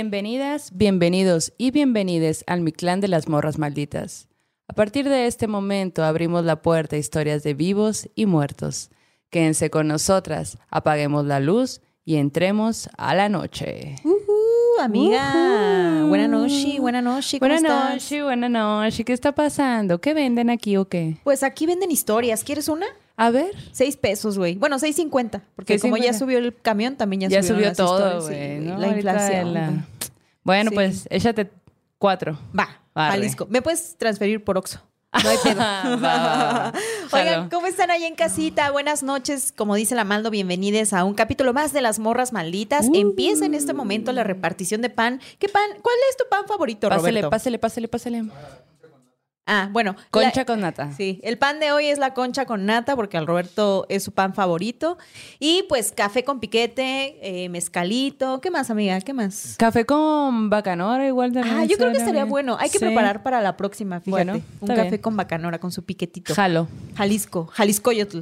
Bienvenidas, bienvenidos y bienvenides al Mi Clan de las Morras Malditas. A partir de este momento abrimos la puerta a historias de vivos y muertos. Quédense con nosotras, apaguemos la luz y entremos a la noche. Uh, amiga. Buenas noches, buenas noches. ¿cómo Buenas estás? noches, buenas noches. ¿Qué está pasando? ¿Qué venden aquí o qué? Pues aquí venden historias. ¿Quieres una? A ver. Seis pesos, güey. Bueno, seis cincuenta. Porque como ya 6.50. subió el camión, también ya, Ya subió las todo. La inflación. la-. Bueno, Sí. pues échate cuatro. Va, Arre. Jalisco. ¿Me puedes transferir por Oxxo? No hay pedo. Va, va, va. Oigan. ¿cómo están ahí en casita? Buenas noches. Como dice la Maldo, bienvenidos a un capítulo más de Las Morras Malditas. Uh. Empieza en este momento la repartición de pan. ¿Qué pan? ¿Cuál es tu pan favorito, Roberto? pásale, pásale, pásale. Ah, bueno. Concha la- con nata. Sí, el pan de hoy es la concha con nata porque al Roberto es su pan favorito. Y pues café con piquete, eh, mezcalito. ¿Qué más, amiga? ¿Qué más? Café con bacanora igual también. Ah, yo creo que estaría bien. bueno. Hay que Sí. preparar para la próxima, fíjate. Bueno, un café bien. con bacanora, con su piquetito. Jalo. Jalisco, Jaliscoyotl.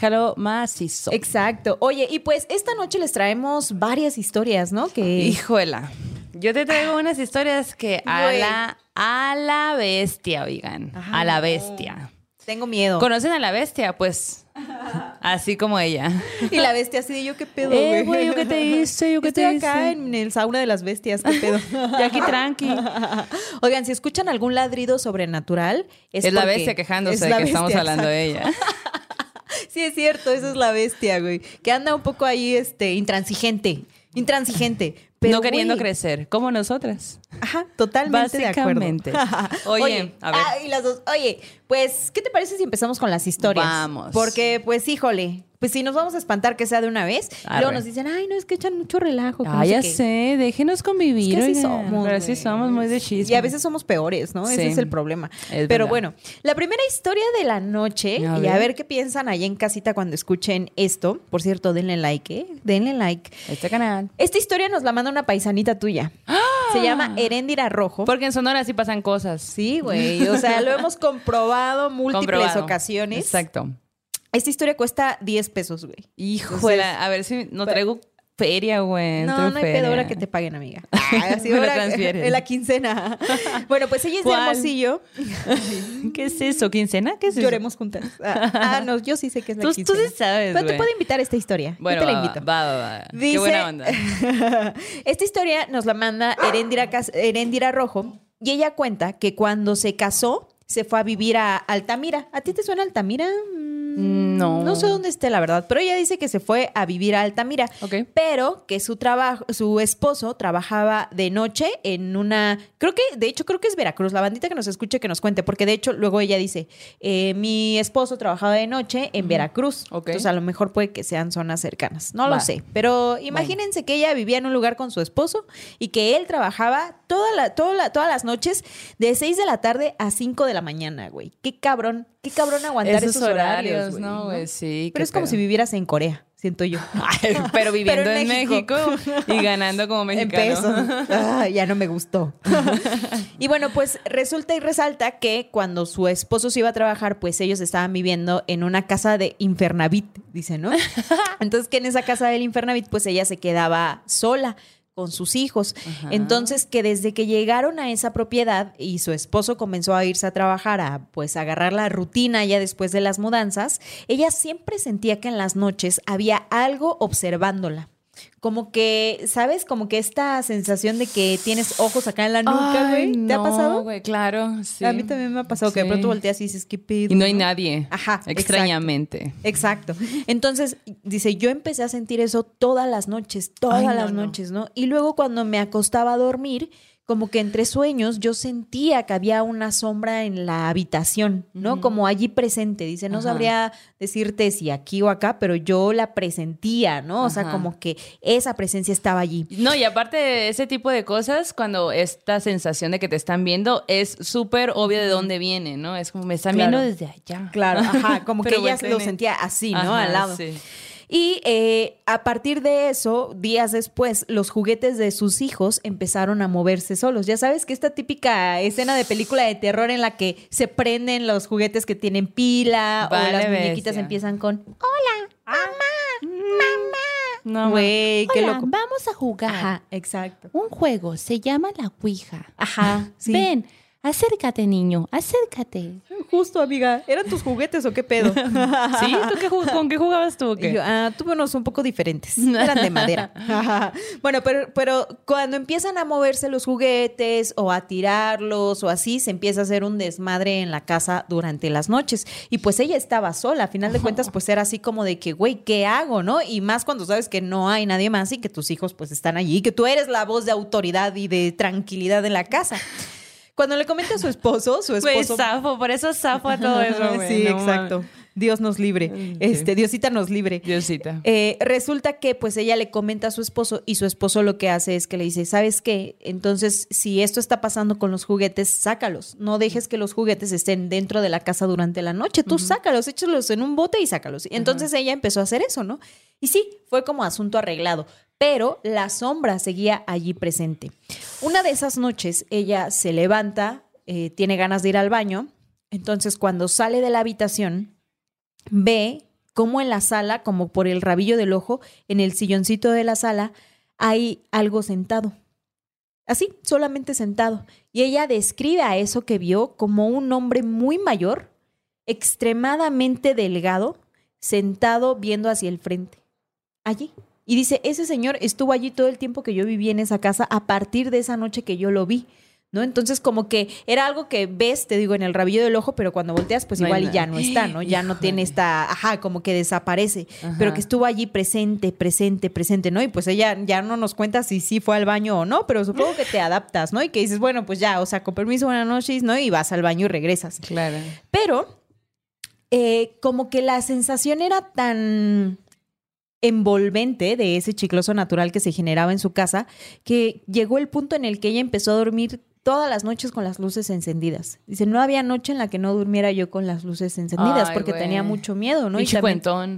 Jalo macizo. Exacto. Oye, y pues esta noche les traemos varias historias, ¿no? Que Híjola. Yo te traigo unas historias que a la, a la bestia, oigan. Ajá. A la bestia. tengo miedo. ¿Conocen a la bestia? Pues así como ella. Y la bestia así de yo qué pedo, Eh, güey. güey, ¿yo qué te hice? ¿Yo qué Estoy te acá hice? en el sauna de las bestias, qué pedo. Y aquí tranqui. Oigan, si escuchan algún ladrido sobrenatural, es, Es, la bestia quejándose es de que estamos hablando de ella. Sí, es cierto, esa es la bestia, güey. Que anda un poco ahí, este, intransigente. Intransigente. Pero, no queriendo crecer, como nosotras. Ajá, totalmente Básicamente. de acuerdo. Oye, a ver. ah, y las dos. Oye, pues, ¿qué te parece si empezamos con las historias? Vamos. Porque, pues, híjole, pues si nos vamos a espantar que sea de una vez, Arre. luego nos dicen, ay, no, es que echan mucho relajo. no Ah, ya qué". sé, déjenos convivir. Es que así somos, Pero así somos muy de chisme. Y a veces somos peores, ¿no? Ese es el problema. Es Pero verdad. bueno, la primera historia de la noche, A y a ver qué piensan allá en casita cuando escuchen esto. Por cierto, denle like, ¿eh? Denle like. Este canal. Esta historia nos la manda una paisanita tuya. Se llama Heréndira Rojo. Porque en Sonora sí pasan cosas. Sí, güey. O sea, lo hemos comprobado múltiples Comprobado. ocasiones. Exacto. Esta historia cuesta 10 pesos, güey. Híjole, a ver si no traigo feria, güey. No, no hay feria. pedo ahora que te paguen, amiga. Ah, sí, Me lo ahora- transfieres. En la quincena. Bueno, pues ella es de. Hermosillo. ¿Qué es eso? ¿Quincena? ¿Qué es eso? Lloremos juntas. Ah, ah, no, yo sí sé que es la Tú, tú quincena. sí sabes, Pero te puedo invitar a esta historia. Bueno, yo te la invito. Va, va, va. Dice- Qué buena onda. Esta historia nos la manda Heréndira, Cas- Heréndira Rojo y ella cuenta que cuando se casó se fue a vivir a Altamira. ¿A ti te suena Altamira? Mm, No. No sé dónde esté, la verdad, pero ella dice que se fue a vivir a Altamira. Pero que su trabajo, su esposo trabajaba de noche en una, creo que, de hecho, creo que es Veracruz. La bandita que nos escuche que nos cuente, porque de hecho luego ella dice, eh, mi esposo trabajaba de noche en Veracruz. Ok. Entonces a lo mejor puede que sean zonas cercanas. No lo sé. Pero imagínense que ella vivía en un lugar con su esposo y que él trabajaba toda la, toda la- todas las noches de 6 de la tarde a 5 de la mañana, güey. Qué cabrón, qué cabrón aguantar esos, Esos horarios, ¿no, güey? Sí. Pero es como si vivieras en Corea, siento yo. Ay, pero viviendo Pero en, en México. y ganando como En mexicano. pesos. Ah, ya no me gustó. y bueno, pues resulta y resalta que cuando su esposo se iba a trabajar, pues ellos estaban viviendo en una casa de Infernavit, dice, ¿no? Entonces que en esa casa del Infernavit, pues ella se quedaba sola con sus hijos. Ajá. Entonces que desde que llegaron a esa propiedad y su esposo comenzó a irse a trabajar, a pues agarrar la rutina ya después de las mudanzas, ella siempre sentía que en las noches había algo observándola. Como que, ¿sabes? Como que esta sensación de que tienes ojos acá en la nuca, güey. ¿Te ha pasado? güey, claro. sí. A mí también me ha pasado que de pronto volteas y dices, ¿qué pedo? Y no hay nadie. Ajá. Extrañamente. Exacto. Entonces, dice, yo empecé a sentir eso todas las noches, todas Ay, las no. noches, ¿no? Y luego cuando me acostaba a dormir, como que entre sueños yo sentía que había una sombra en la habitación, ¿no? Como allí presente. Dice, no Ajá. sabría decirte si aquí o acá, pero yo la presentía, ¿no? O sea, como que esa presencia estaba allí. No, y aparte de ese tipo de cosas, cuando esta sensación de que te están viendo es súper obvio de dónde viene, ¿no? Es como me están Claro. viendo desde allá. Claro, ajá, como que ella lo en- sentía así, ¿no? Ajá, Al lado. sí. Y eh, a partir de eso, días después, los juguetes de sus hijos empezaron a moverse solos. Ya sabes que esta típica escena de película de terror en la que se prenden los juguetes que tienen pila o las muñequitas empiezan con hola, mamá, mamá. No, Güey, qué Hola, loco. vamos a jugar. Ajá, exacto. Un juego, se llama la Ouija. Ajá, sí. Ven, acércate, niño, acércate. Justo, amiga. ¿Eran tus juguetes o qué pedo? ¿Sí? ¿Tú qué ¿Con qué jugabas tú? o Y qué? yo, ah, tuve unos un poco diferentes. Eran de madera. bueno, pero, pero cuando empiezan a moverse los juguetes o a tirarlos o así, se empieza a hacer un desmadre en la casa durante las noches. Y pues ella estaba sola. A final de cuentas, pues era así como de que, güey, ¿qué hago? ¿No? Y más cuando sabes que no hay nadie más y que tus hijos pues están allí, que tú eres la voz de autoridad y de tranquilidad en la casa. Cuando le comenta a su esposo, su esposo... zafo, por eso zafo a todo eso, sí, no exacto. Dios nos libre. Sí. Este, Diosita nos libre. Diosita. Eh, resulta que pues ella le comenta a su esposo y su esposo lo que hace es que le dice, ¿sabes qué? Entonces, si esto está pasando con los juguetes, sácalos. No dejes que los juguetes estén dentro de la casa durante la noche. Tú sácalos, échalos en un bote y sácalos. Y entonces ella empezó a hacer eso, ¿no? Y sí, fue como asunto arreglado. Pero la sombra seguía allí presente. Una de esas noches, ella se levanta, eh, tiene ganas de ir al baño. Entonces, cuando sale de la habitación, ve cómo en la sala, como por el rabillo del ojo, en el silloncito de la sala, hay algo sentado. Así, solamente sentado. Y ella describe a eso que vio como un hombre muy mayor, extremadamente delgado, sentado viendo hacia el frente. Allí. Y dice, ese señor estuvo allí todo el tiempo que yo viví en esa casa a partir de esa noche que yo lo vi. ¿No? Entonces, como que era algo que ves, te digo, en el rabillo del ojo, pero cuando volteas, pues No igual y ya no está, ¿no? Ya no tiene esta, ajá, como que desaparece, pero que estuvo allí presente, presente, presente, ¿no? Y pues ella ya no nos cuenta si sí fue al baño o no, pero supongo que te adaptas, ¿no? Y que dices, bueno, pues ya, o sea, con permiso, buenas noches, ¿no? Y vas al baño y regresas. Claro. Pero eh, como que la sensación era tan envolvente de ese chicloso natural que se generaba en su casa, que llegó el punto en el que ella empezó a dormir todas las noches con las luces encendidas. Dice, no había noche en la que no durmiera yo con las luces encendidas porque tenía mucho miedo, ¿no? Y, y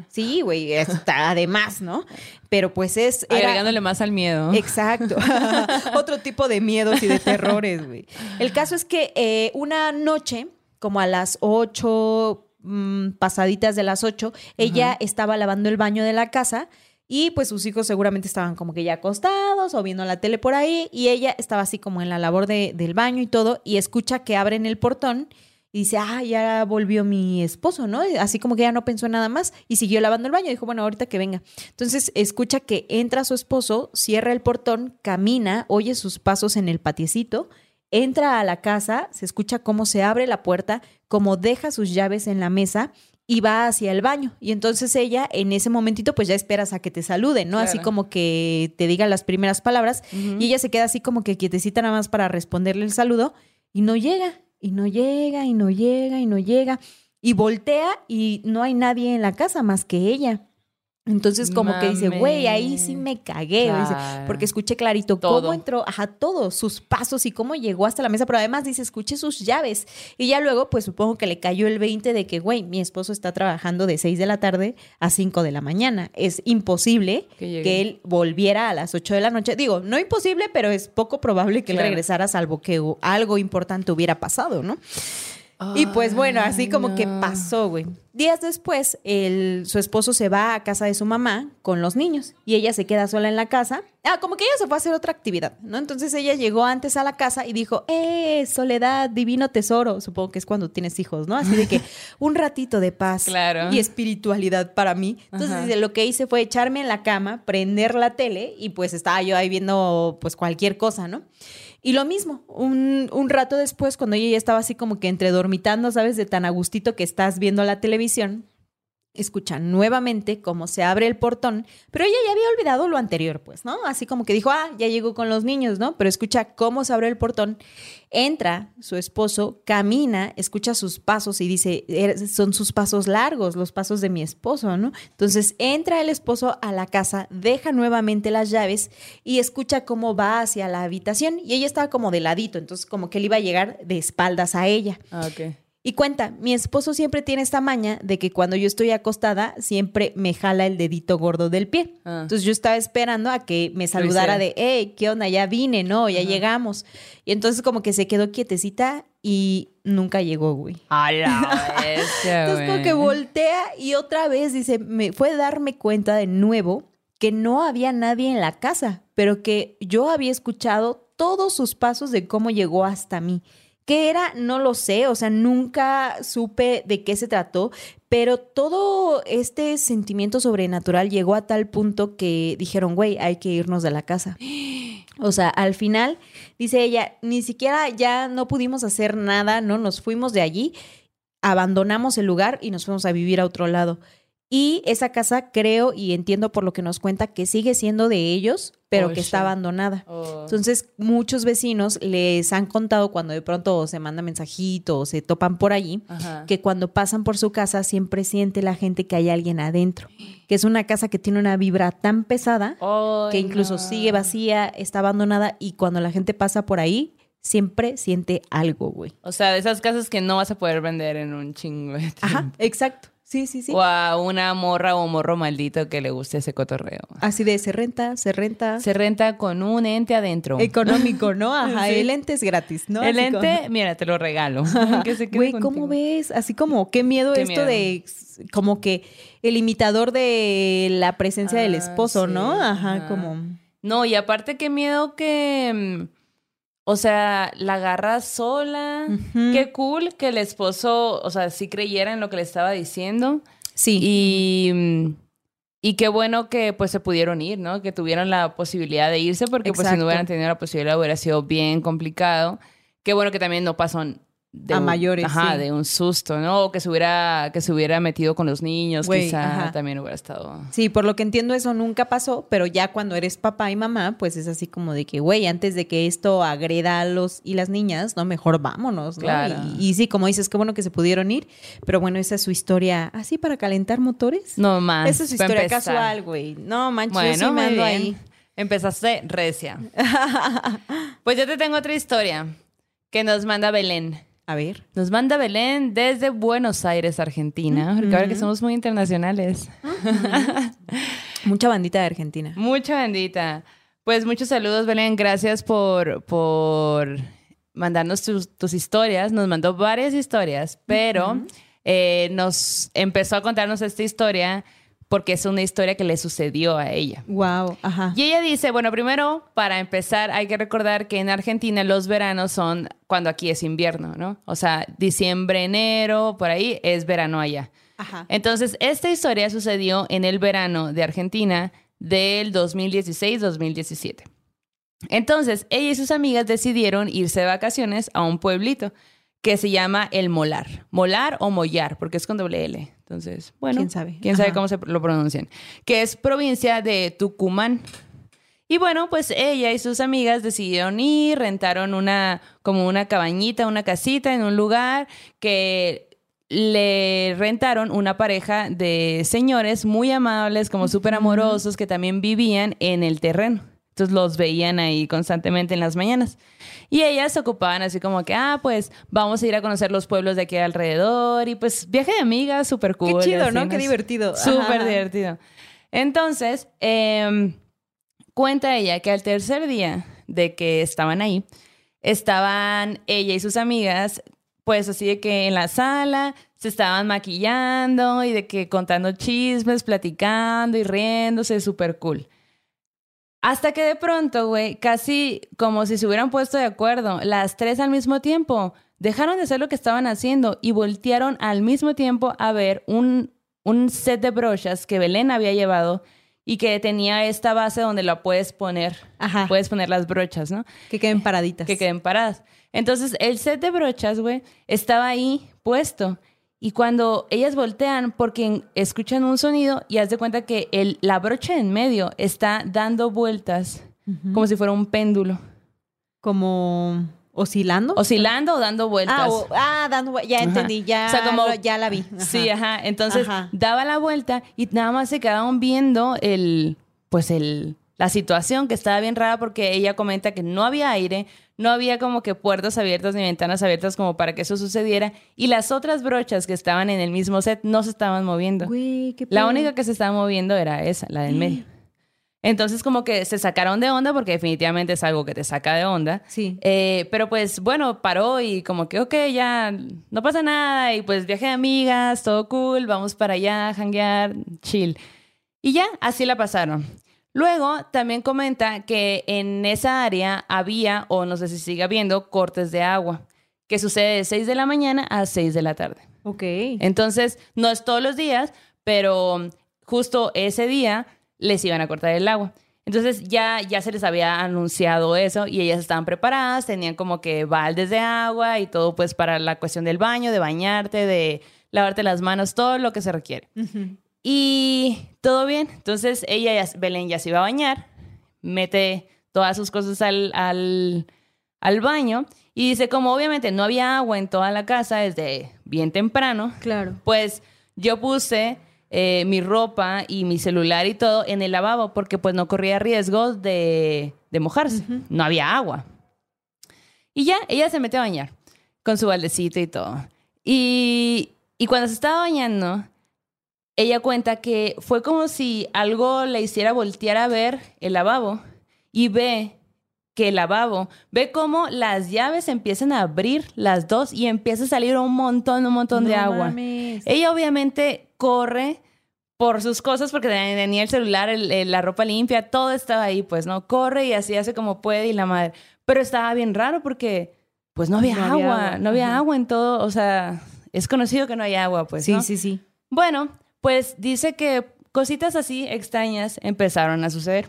Sí, güey, está además, ¿no? Pero pues es... Era... Agregándole más al miedo. Exacto. Otro tipo de miedos y de terrores, güey. El caso es que eh, una noche, como a las 8, mmm, pasaditas de las 8, ella estaba lavando el baño de la casa y pues sus hijos seguramente estaban como que ya acostados o viendo la tele por ahí y ella estaba así como en la labor de, del baño y todo y escucha que abren el portón y dice, ah, ya volvió mi esposo, ¿no? Así como que ya no pensó nada más y siguió lavando el baño. Dijo, bueno, ahorita que venga. Entonces escucha que entra su esposo, cierra el portón, camina, oye sus pasos en el patiecito, entra a la casa, se escucha cómo se abre la puerta, cómo deja sus llaves en la mesa y va hacia el baño. Y entonces ella en ese momentito pues ya esperas a que te salude, ¿no? Así como que te diga las primeras palabras y ella se queda así como que quietecita nada más para responderle el saludo y no llega, y no llega, y no llega, y no llega. Y voltea y no hay nadie en la casa más que ella. Entonces como que dice, güey, ahí sí me cagué, dice, porque escuché clarito Todo. cómo entró, ajá, todos sus pasos y cómo llegó hasta la mesa, pero además dice, escuché sus llaves. Y ya luego, pues supongo que le cayó el 20 de que, güey, mi esposo está trabajando de 6 de la tarde a 5 de la mañana. Es imposible Que él volviera a las 8 de la noche. Digo, no imposible, pero es poco probable que él regresara salvo que algo importante hubiera pasado, ¿no? Y pues bueno, así como que pasó, güey. Días después, el, su esposo se va a casa de su mamá con los niños y ella se queda sola en la casa. Ah, como que ella se fue a hacer otra actividad, ¿no? Entonces ella llegó antes a la casa y dijo, ¡eh, soledad, divino tesoro! Supongo que es cuando tienes hijos, ¿no? Así de que un ratito de paz Claro. y espiritualidad para mí. Entonces Ajá. lo que hice fue echarme en la cama, prender la tele y pues estaba yo ahí viendo pues cualquier cosa, ¿no? Y lo mismo, un, un rato después, cuando ella ya estaba así como que entre dormitando, ¿sabes? De tan a gustito que estás viendo la televisión, escucha nuevamente cómo se abre el portón, pero ella ya había olvidado lo anterior, pues, ¿no? Así como que dijo, ah, ya llegó con los niños, ¿no? Pero escucha cómo se abre el portón, entra su esposo, camina, escucha sus pasos y dice, "Er- son sus pasos largos, los pasos de mi esposo, ¿no? Entonces entra el esposo a la casa, deja nuevamente las llaves y escucha cómo va hacia la habitación y ella estaba como de ladito, entonces como que él iba a llegar de espaldas a ella. Ah, ok. Y cuenta, mi esposo siempre tiene esta maña de que cuando yo estoy acostada, siempre me jala el dedito gordo del pie. Ah. Entonces yo estaba esperando a que me saludara de, hey, ¿qué onda? Ya vine, ¿no? Ya llegamos. Y entonces como que se quedó quietecita y nunca llegó, güey. A la bestia, Entonces como que voltea y otra vez dice, me fue darme cuenta de nuevo que no había nadie en la casa, pero que yo había escuchado todos sus pasos de cómo llegó hasta mí. ¿Qué era? No lo sé, o sea, nunca supe de qué se trató, pero todo este sentimiento sobrenatural llegó a tal punto que dijeron, güey, hay que irnos de la casa. O sea, al final, dice ella, ni siquiera ya no pudimos hacer nada, ¿no? Nos fuimos de allí, abandonamos el lugar y nos fuimos a vivir a otro lado. Y esa casa creo y entiendo por lo que nos cuenta que sigue siendo de ellos, pero Oh, que está abandonada. Oh. Entonces, muchos vecinos les han contado cuando de pronto se manda mensajito o se topan por allí, Ajá. que cuando pasan por su casa siempre siente la gente que hay alguien adentro, que es una casa que tiene una vibra tan pesada que incluso no. sigue vacía, está abandonada y cuando la gente pasa por ahí, siempre siente algo, güey. O sea, de esas casas que no vas a poder vender en un chingo de tiempo. Ajá, exacto. Sí, sí, sí. O a una morra o morro maldito que le guste ese cotorreo. Así de se renta, se renta. Se renta con un ente adentro. Económico, ¿no? Ajá, Sí. el ente es gratis, ¿no? El Así ente, mira, te lo regalo. Que se quede Güey, contigo. ¿cómo ves? Así como, qué miedo Qué esto miedo. de como que el imitador de la presencia del Ah, esposo, sí, ¿no? Ajá, ajá. como. No, y aparte qué miedo que, mm, o sea, la agarra sola. Qué cool que el esposo, o sea, sí creyera en lo que le estaba diciendo. Sí. Y, mm, y qué bueno que pues se pudieron ir, ¿no? Que tuvieron la posibilidad de irse porque pues si no hubieran tenido la posibilidad hubiera sido bien complicado. Qué bueno que también no pasó de A un- mayores, Ajá, sí. de un susto, ¿no? O que se hubiera, que se hubiera metido con los niños, Güey, quizá ajá. también hubiera estado... Sí, por lo que entiendo eso nunca pasó, pero ya cuando eres papá y mamá, pues es así como de que, güey, antes de que esto agreda a los y las niñas, no, mejor vámonos, ¿no? Claro. Y, y sí, como dices, qué bueno que se pudieron ir, pero bueno, esa es su historia, así para calentar motores. No más. esa es su historia empezar. casual, güey. No, manches, yo Bueno, sí me ando ahí. Empezaste recia. pues yo te tengo otra historia que nos manda Belén. A ver. Nos manda Belén desde Buenos Aires, Argentina. Porque ahora que somos muy internacionales. Mucha bandita de Argentina. Mucha bendita. Pues muchos saludos, Belén. Gracias por, por mandarnos tus, tus historias. Nos mandó varias historias, pero eh, nos empezó a contarnos esta historia porque es una historia que le sucedió a ella. Wow, ajá. Y ella dice, bueno, primero, para empezar, hay que recordar que en Argentina los veranos son cuando aquí es invierno, ¿no? O sea, diciembre, enero, por ahí es verano allá. Ajá. Entonces, esta historia sucedió en el verano de Argentina del 2016-2017. Entonces, ella y sus amigas decidieron irse de vacaciones a un pueblito que se llama El Molar. Molar o Mollar, porque es con doble L. Entonces, bueno. ¿Quién sabe? ¿Quién sabe cómo se lo pronuncian? Que es provincia de Tucumán. Y bueno, pues ella y sus amigas decidieron ir, rentaron una, como una cabañita, una casita en un lugar que le rentaron una pareja de señores muy amables, como súper amorosos, que también vivían en el terreno. Entonces los veían ahí constantemente en las mañanas. Y ellas se ocupaban así como que, ah, pues vamos a ir a conocer los pueblos de aquí alrededor. Y pues viaje de amigas, súper cool. Qué chido, ¿no? Qué divertido. Súper divertido. Entonces, em, cuenta ella que al tercer día de que estaban ahí, estaban ella y sus amigas, pues así de que en la sala se estaban maquillando y de que contando chismes, platicando y riéndose, súper cool. Hasta que de pronto, güey, casi como si se hubieran puesto de acuerdo, las tres al mismo tiempo, dejaron de hacer lo que estaban haciendo y voltearon al mismo tiempo a ver un, un set de brochas que Belén había llevado y que tenía esta base donde la puedes poner, Ajá. puedes poner las brochas, ¿no? Que queden paraditas. que queden paradas. Entonces, el set de brochas, güey, estaba ahí puesto. Y cuando ellas voltean, porque escuchan un sonido y haz de cuenta que el, la brocha en medio está dando vueltas como si fuera un péndulo. Como oscilando. Oscilando o dando vueltas. ah, o- ah, dando vue- ya Ajá. entendí, ya, O sea, como- ya la vi. Ajá. Sí, ajá. Entonces Ajá. daba la vuelta y nada más se quedaban viendo el, pues el, la situación que estaba bien rara porque ella comenta que no había aire, no había como que puertas abiertas ni ventanas abiertas como para que eso sucediera y las otras brochas que estaban en el mismo set no se estaban moviendo. La única que se estaba moviendo era esa, la del medio. Entonces como que se sacaron de onda porque definitivamente es algo que te saca de onda. Sí. Eh, pero pues bueno, paró y como que, ok, ya no pasa nada y pues viaje de amigas, todo cool, vamos para allá, janguear, chill. Y ya, así la pasaron. Luego también comenta que en esa área había, o no sé si sigue habiendo, cortes de agua, que sucede de 6 de la mañana a 6 de la tarde. Ok. Entonces, no es todos los días, pero justo ese día les iban a cortar el agua. Entonces ya, ya se les había anunciado eso y ellas estaban preparadas, tenían como que baldes de agua y todo pues para la cuestión del baño, de bañarte, de lavarte las manos, todo lo que se requiere. Y todo bien. Entonces ella, ya- Belén ya se iba a bañar, mete todas sus cosas al, al, al baño y dice como obviamente no había agua en toda la casa desde bien temprano, Claro. pues yo puse eh, mi ropa y mi celular y todo en el lavabo porque pues no corría riesgo de, de mojarse. No había agua. Y ya, ella se mete a bañar con su baldecito y todo. Y, y cuando se estaba bañando, ella cuenta que fue como si algo le hiciera voltear a ver el lavabo y ve que el lavabo, ve cómo las llaves empiezan a abrir las dos y empieza a salir un montón, un montón de agua. mames. Ella obviamente corre por sus cosas porque tenía el celular, el- el- la ropa limpia, todo estaba ahí, pues, ¿no? Corre y así hace como puede y la madre. Pero estaba bien raro porque, pues, no había, No había agua, agua, no había ajá. agua en todo, o sea, es conocido que no hay agua, pues, sí, ¿no? sí, sí. Bueno, pues dice que cositas así extrañas empezaron a suceder.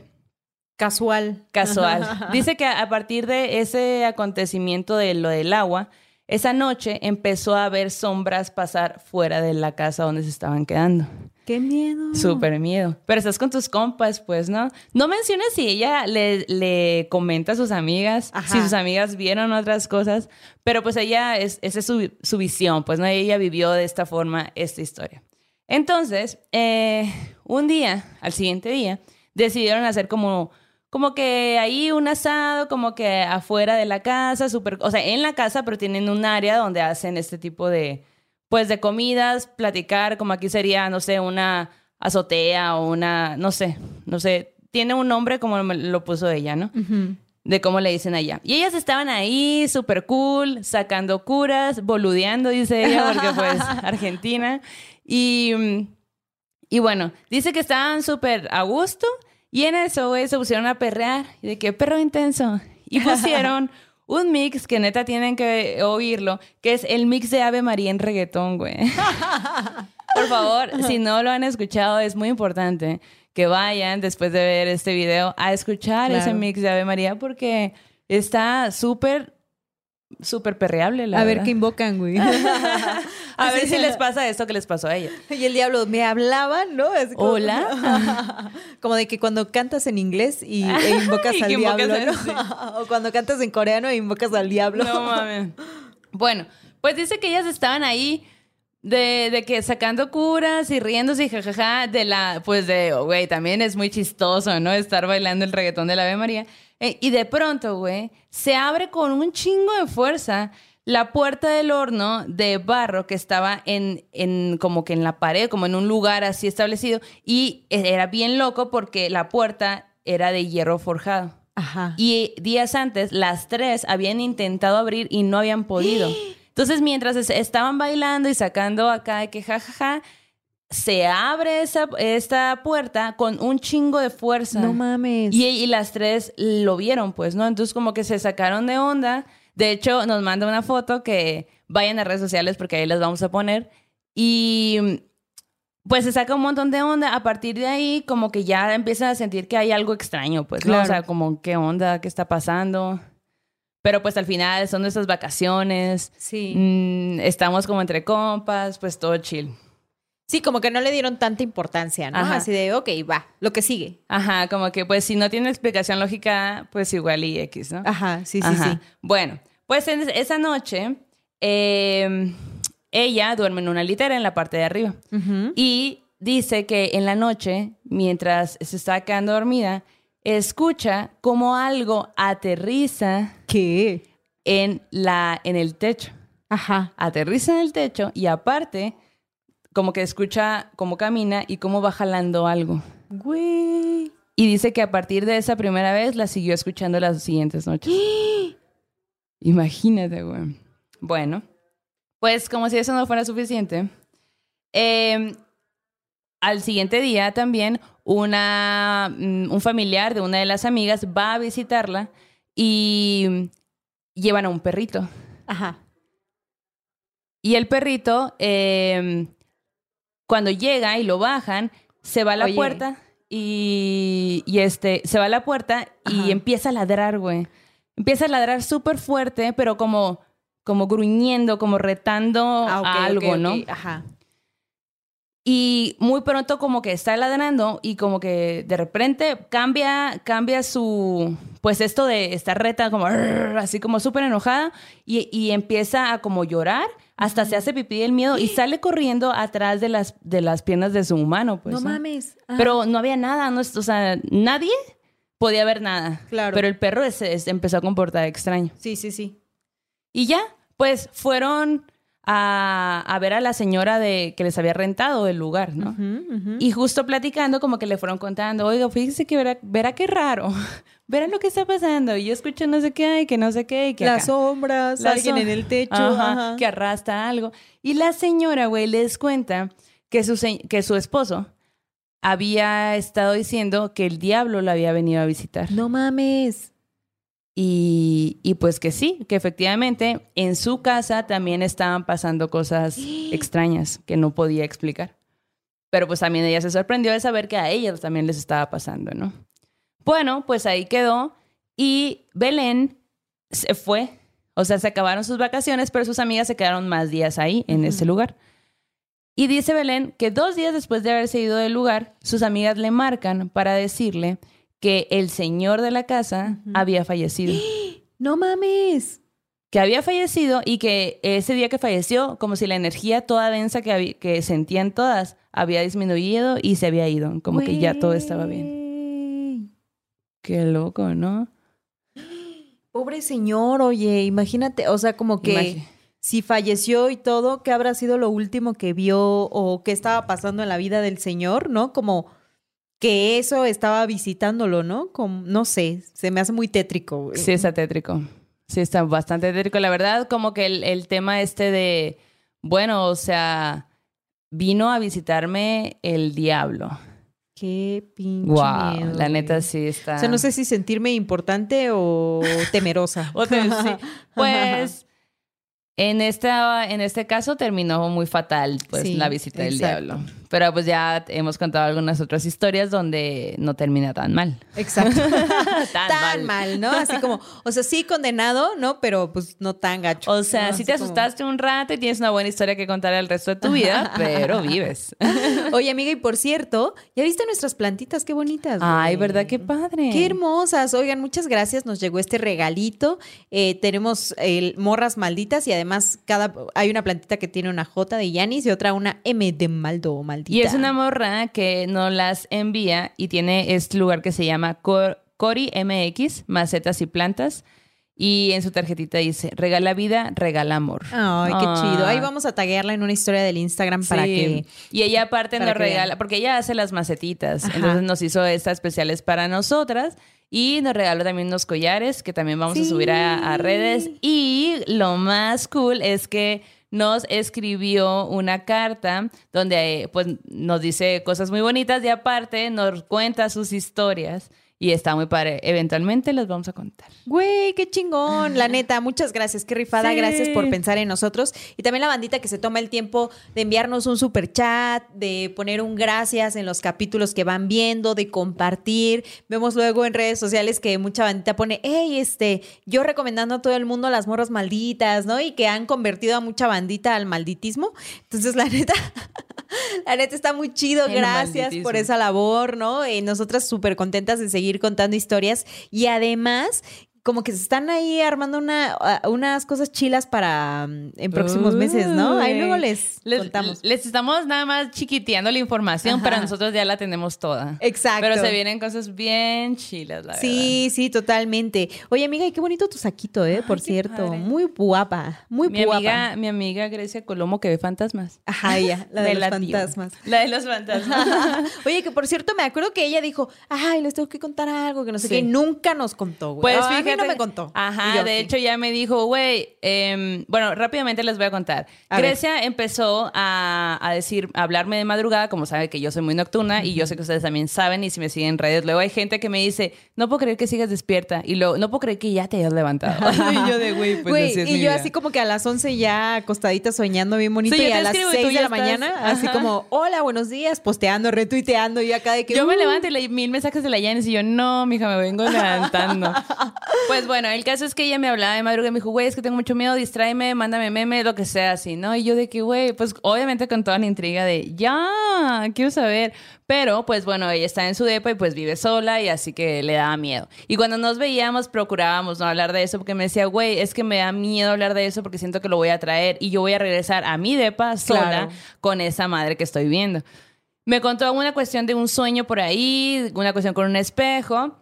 Casual. Casual. Dice que a partir de ese acontecimiento de lo del agua, esa noche empezó a ver sombras pasar fuera de la casa donde se estaban quedando. Qué miedo. Súper miedo. Pero estás con tus compas, pues, ¿no? No menciones si ella le, le comenta a sus amigas, Ajá. si sus amigas vieron otras cosas, pero pues ella, es, esa es su, su visión, pues, ¿no? Ella vivió de esta forma esta historia. Entonces, eh, un día, al siguiente día, decidieron hacer como, como que ahí un asado, como que afuera de la casa, súper, o sea, en la casa, pero tienen un área donde hacen este tipo de, pues, de comidas, platicar, como aquí sería, no sé, una azotea o una, no sé, no sé, tiene un nombre como lo puso ella, ¿no? De cómo le dicen allá. Y ellas estaban ahí, súper cool, sacando curas, boludeando, dice ella, porque pues Argentina. Y, mm, y bueno, dice que estaban súper a gusto y en eso, güey, se pusieron a perrear. Y de qué perro intenso. Y pusieron un mix que neta tienen que oírlo, que es el mix de Ave María en reggaetón, güey. Por favor, si no lo han escuchado, es muy importante que vayan después de ver este video a escuchar ese mix de Ave María porque está súper, súper perreable, la a ver qué invocan, güey. A ver si les pasa esto que les pasó a ella. Y el diablo me hablaban, ¿no? Así como- Hola. Como de que cuando cantas en inglés y, e invocas Y al invocas diablo, o cuando cantas en coreano e invocas al diablo. No mames. Bueno, pues dice que ellas estaban ahí de, de que sacando curas y riéndose y jajaja de la, pues de, oh, güey, también es muy chistoso, ¿no? Estar bailando el reggaetón de la Ave María. Eh, y de pronto, güey, se abre con un chingo de fuerza la puerta del horno de barro que estaba en, en como que en la pared, como en un lugar así establecido. Y era bien loco porque la puerta era de hierro forjado. Ajá. Y días antes, las tres habían intentado abrir y no habían podido. Entonces, mientras es- estaban bailando y sacando acá de que jajaja, se abre esa, esta puerta con un chingo de fuerza. No mames. Y, y las tres lo vieron, pues, ¿no? Entonces, como que se sacaron de onda. De hecho, nos manda una foto que vayan a redes sociales porque ahí las vamos a poner. Y pues se saca un montón de onda. A partir de ahí, como que ya empiezan a sentir que hay algo extraño, pues, ¿no? O sea, como, ¿qué onda? ¿Qué está pasando? Pero pues al final son nuestras vacaciones. Sí. Mm, estamos como entre compas, pues todo chill. Sí, como que no le dieron tanta importancia, ¿no? Ajá. Así de, ok, va, lo que sigue. Ajá, como que pues si no tiene explicación lógica, pues igual y X, ¿no? Ajá, sí, sí, Ajá. sí. Bueno, pues en esa noche, eh, ella duerme en una litera en la parte de arriba. Y dice que en la noche, mientras se está quedando dormida, escucha como algo aterriza ¿Qué? en, la, en el techo. Ajá. Aterriza en el techo y aparte, como que escucha cómo camina y cómo va jalando algo. Güey. Y dice que a partir de esa primera vez la siguió escuchando las siguientes noches. Imagínate, güey. Bueno, pues como si eso no fuera suficiente, eh, al siguiente día también una, mm, un familiar de una de las amigas va a visitarla y llevan a un perrito. Ajá. Y el perrito, eh, cuando llega y lo bajan, se va a la Oye. puerta y, y este, se va a la puerta y Ajá. empieza a ladrar, güey. Empieza a ladrar súper fuerte, pero como, como gruñendo, como retando Ah, a algo. ¿no? Ajá. Y muy pronto como que está ladrando y como que de repente cambia, cambia su, pues esto de estar reta como así como súper enojada y, y empieza a como llorar, hasta se hace pipí del miedo y sale corriendo atrás de las, de las piernas de su humano. Pues, no mames. Ajá. Pero no había nada, no, o sea, nadie podía ver nada. Claro. Pero el perro se se empezó a comportar extraño. Sí, sí, sí. Y ya, pues fueron a, a ver a la señora de que les había rentado el lugar, ¿no? Y justo platicando, como que le fueron contando, oiga, fíjese que verá, verá qué raro, verá lo que está pasando. Y yo escucho no sé qué hay, que no sé qué, y que Las acá. sombras, Las alguien en el techo. Ajá, ajá. que arrastra algo. Y la señora, güey, les cuenta que su, que su esposo había estado diciendo que el diablo la había venido a visitar. No mames. Y, y pues que sí, que efectivamente en su casa también estaban pasando cosas extrañas que no podía explicar. Pero pues también ella se sorprendió de saber que a ellas también les estaba pasando, ¿no? Bueno, pues ahí quedó y Belén se fue. O sea, se acabaron sus vacaciones, pero sus amigas se quedaron más días ahí, en ese lugar. Y dice Belén que dos días después de haberse ido del lugar, sus amigas le marcan para decirle que el señor de la casa había fallecido. No mames. Que había fallecido y que ese día que falleció, como si la energía toda densa que, sentían todas había disminuido y se había ido. Como que ya todo estaba bien. Qué loco, ¿no? Pobre señor, oye, imagínate, o sea, como que si falleció y todo, ¿qué habrá sido lo último que vio o qué estaba pasando en la vida del señor, no? Como que eso estaba visitándolo, ¿no? Como, no sé, se me hace muy tétrico. güey. Sí, está tétrico. Sí, está bastante tétrico. La verdad, como que el, el tema este de, bueno, o sea, vino a visitarme el diablo. Qué pinche Wow, miedo, la neta sí está. O sea, no sé si sentirme importante o temerosa. O te- sí. Pues en esta, en este caso terminó muy fatal, pues, Sí, la visita del diablo. Pero pues ya hemos contado algunas otras historias donde no termina tan mal. Exacto. Tan, tan mal. ¿no? Así como, o sea, sí condenado, ¿no? Pero pues no tan gacho. O sea, ¿no? si Así te como- asustaste un rato y tienes una buena historia que contar el resto de tu vida, pero vives. Oye, amiga, y por cierto, ¿ya viste nuestras plantitas? Qué bonitas. Ay. ¿verdad? Qué padre. Qué hermosas. Oigan, muchas gracias. Nos llegó este regalito. Eh, tenemos morras malditas y además cada hay una plantita que tiene una J de Yanis y otra una M de maldo o maldita. Y es una morra que nos las envía y tiene este lugar que se llama Cor- Cori MX, Macetas y Plantas. Y en su tarjetita dice, regala vida, regala amor. Ay, qué Ah. chido. Ahí vamos a taguearla en una historia del Instagram para Sí. que. Y ella aparte nos que vean. regala, porque ella hace las macetitas, Ajá. entonces nos hizo estas especiales para nosotras y nos regaló también unos collares que también vamos a subir a, a redes. Y lo más cool es que nos escribió una carta donde eh, pues nos dice cosas muy bonitas y aparte nos cuenta sus historias y está muy padre. Eventualmente las vamos a contar. Güey, qué chingón. La neta, muchas gracias. Qué rifada. Sí. Gracias por pensar en nosotros. Y también la bandita que se toma el tiempo de enviarnos un super chat, de poner un gracias en los capítulos que van viendo, de compartir. Vemos luego en redes sociales que mucha bandita pone, hey, este, yo recomendando a todo el mundo las morras malditas, ¿no? Y que han convertido a mucha bandita al malditismo. Entonces, la neta. La neta está muy chido, El gracias malditismo. por esa labor, ¿no? Eh, nosotras súper contentas de seguir contando historias. Y además como que se están ahí armando una, unas cosas chilas para mm, en próximos meses, ¿no? Ahí luego les, les, contamos. les estamos nada más chiquiteando la información, Ajá. pero nosotros ya la tenemos toda. Exacto. Pero se vienen cosas bien chilas, la verdad. Sí, sí, totalmente. Oye, amiga, y qué bonito tu saquito, ¿eh? Por cierto. padre. Muy guapa, muy mi guapa. amiga, mi amiga Grecia Colomo que ve fantasmas. Ajá, ella, la de, los fantasmas. La de los fantasmas. Oye, que por cierto me acuerdo que ella dijo, ay, les tengo que contar algo, que no sé Sí. qué, nunca nos contó, güey. Pues fíjate no me contó. Ajá, yo, de hecho ya me dijo, güey, em, bueno, rápidamente les voy a contar. A ver. Grecia empezó a, a decir, a hablarme de madrugada, como sabe que yo soy muy nocturna y yo sé que ustedes también saben y si me siguen en redes, luego hay gente que me dice, no puedo creer que sigas despierta y luego, no puedo creer que ya te hayas levantado. y yo de, güey, pues Güey, así es y mi yo vida". así como que a las 11 ya acostadita soñando bien bonito Sí, y a las escribo y tú 6 de la estás- mañana así como, hola, buenos días, posteando, retuiteando y acá de que... Yo me uh, levanto y leí mil mensajes de la Yanis y yo, no, mija, me vengo levantando. pues bueno, el caso es que ella me hablaba de madrugada y me dijo, güey, es que tengo mucho miedo, distráeme, mándame meme, lo que sea así, ¿no? Y yo de que, güey, pues obviamente con toda la intriga de, ya, quiero saber. Pero, pues bueno, ella está en su depa y pues vive sola y así que le daba miedo. Y cuando nos veíamos, procurábamos no hablar de eso porque me decía, güey, es que me da miedo hablar de eso porque siento que lo voy a traer y yo voy a regresar a mi depa sola Claro. con esa madre que estoy viendo. Me contó una cuestión de un sueño por ahí, una cuestión con un espejo.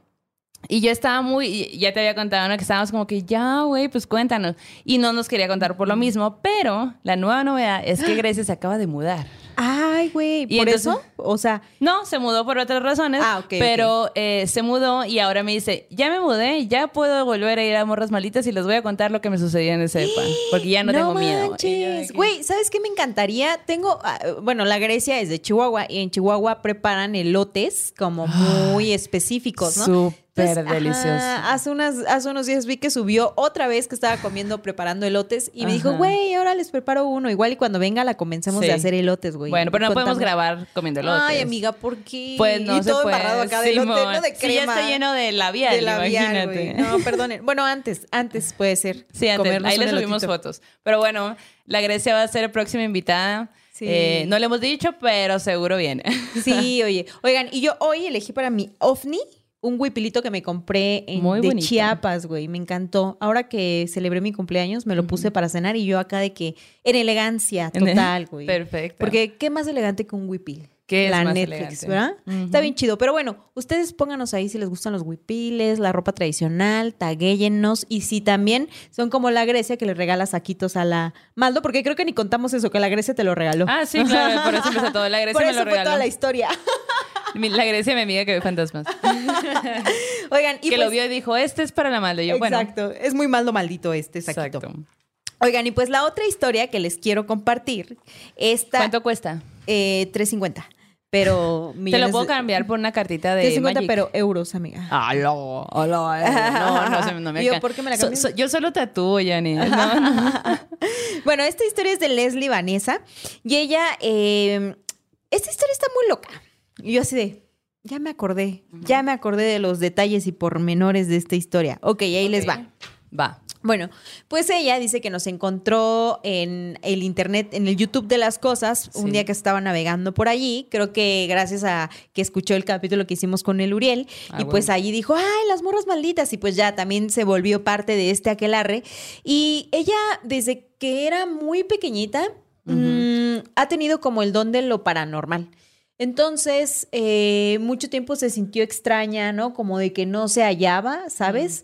Y yo estaba muy, ya te había contado, ¿no? Que estábamos como que, ya, güey, pues cuéntanos. Y no nos quería contar por lo mismo, pero la nueva novedad es que Grecia se acaba de mudar. Ay, güey, ¿por entonces- eso? O sea, No, se mudó por otras razones, Ah, ok, pero eh, se mudó y ahora me dice, ya me mudé, ya puedo volver a ir a Morras Malitas y les voy a contar lo que me sucedió en ese depa, porque ya no, tengo miedo. Manches. Güey, ¿sabes qué me encantaría? Tengo, ah, bueno, la Grecia es de Chihuahua y en Chihuahua preparan elotes como muy específicos, ¿no? Súper Entonces, ajá, delicioso. hace, unas, hace unos días vi que subió otra vez que estaba comiendo, preparando elotes y me dijo, güey, ahora les preparo uno. Igual y cuando venga la convencemos Sí. de hacer elotes, güey. Bueno, pero no podemos grabar comiendo elotes. Ay, amiga, ¿por qué? Pues no y se todo puede. embarrado acá de elote, Simón. no de Sí, crema. ya está lleno de labial, de labial, imagínate. No, perdonen. Bueno, antes, antes puede ser. Sí, antes, ahí un le subimos fotos. Pero bueno, la Grecia va a ser próxima invitada. Sí. Eh, no le hemos dicho, pero seguro viene. Sí, oye. Oigan, y yo hoy elegí para mi ovni un huipilito que me compré en, Muy de bonito. Chiapas, güey. Me encantó. Ahora que celebré mi cumpleaños, me lo puse para cenar y yo acá de que en elegancia total, güey. Perfecto. Porque qué más elegante que un huipil. ¿Qué es La más Netflix, elegante? ¿verdad? Está bien chido. Pero bueno, ustedes pónganos ahí si les gustan los huipiles, la ropa tradicional, taguéyennos. Y si también son como la Grecia que le regala saquitos a la Maldo, porque creo que ni contamos eso, que la Grecia te lo regaló. Ah, sí, claro, por eso empezó todo. La Grecia Por me eso lo fue regaló. toda la historia. La Grecia, mi amiga que ve fantasmas. Oigan, y que pues, lo vio y dijo, este es para la malda. Y yo, bueno. Exacto, es muy maldo maldito este saquito. Exacto. Oigan, y pues la otra historia que les quiero compartir, esta ¿Cuánto cuesta? eh, 350, pero Te lo puedo cambiar por una cartita de 350, Magic. pero euros, amiga. Aló, aló, eh, no, no, se- no me yo, ¿por qué me la So- so- yo solo tatúo, Yanni. No, no. Bueno, esta historia es de Leslie Vanessa y ella, eh, esta historia está muy loca. Y yo así de, ya me acordé, ya me acordé de los detalles y pormenores de esta historia. Ok, ahí les va. Va. Bueno, pues ella dice que nos encontró en el internet, en el YouTube de las cosas, un día que estaba navegando por allí. Creo que gracias a que escuchó el capítulo que hicimos con el Uriel. Ah, y pues allí dijo, ay, las morras malditas. Y pues ya también se volvió parte de este aquelarre. Y ella, desde que era muy pequeñita, mm, ha tenido como el don de lo paranormal. Entonces, eh, mucho tiempo se sintió extraña, ¿no? Como de que no se hallaba, ¿sabes?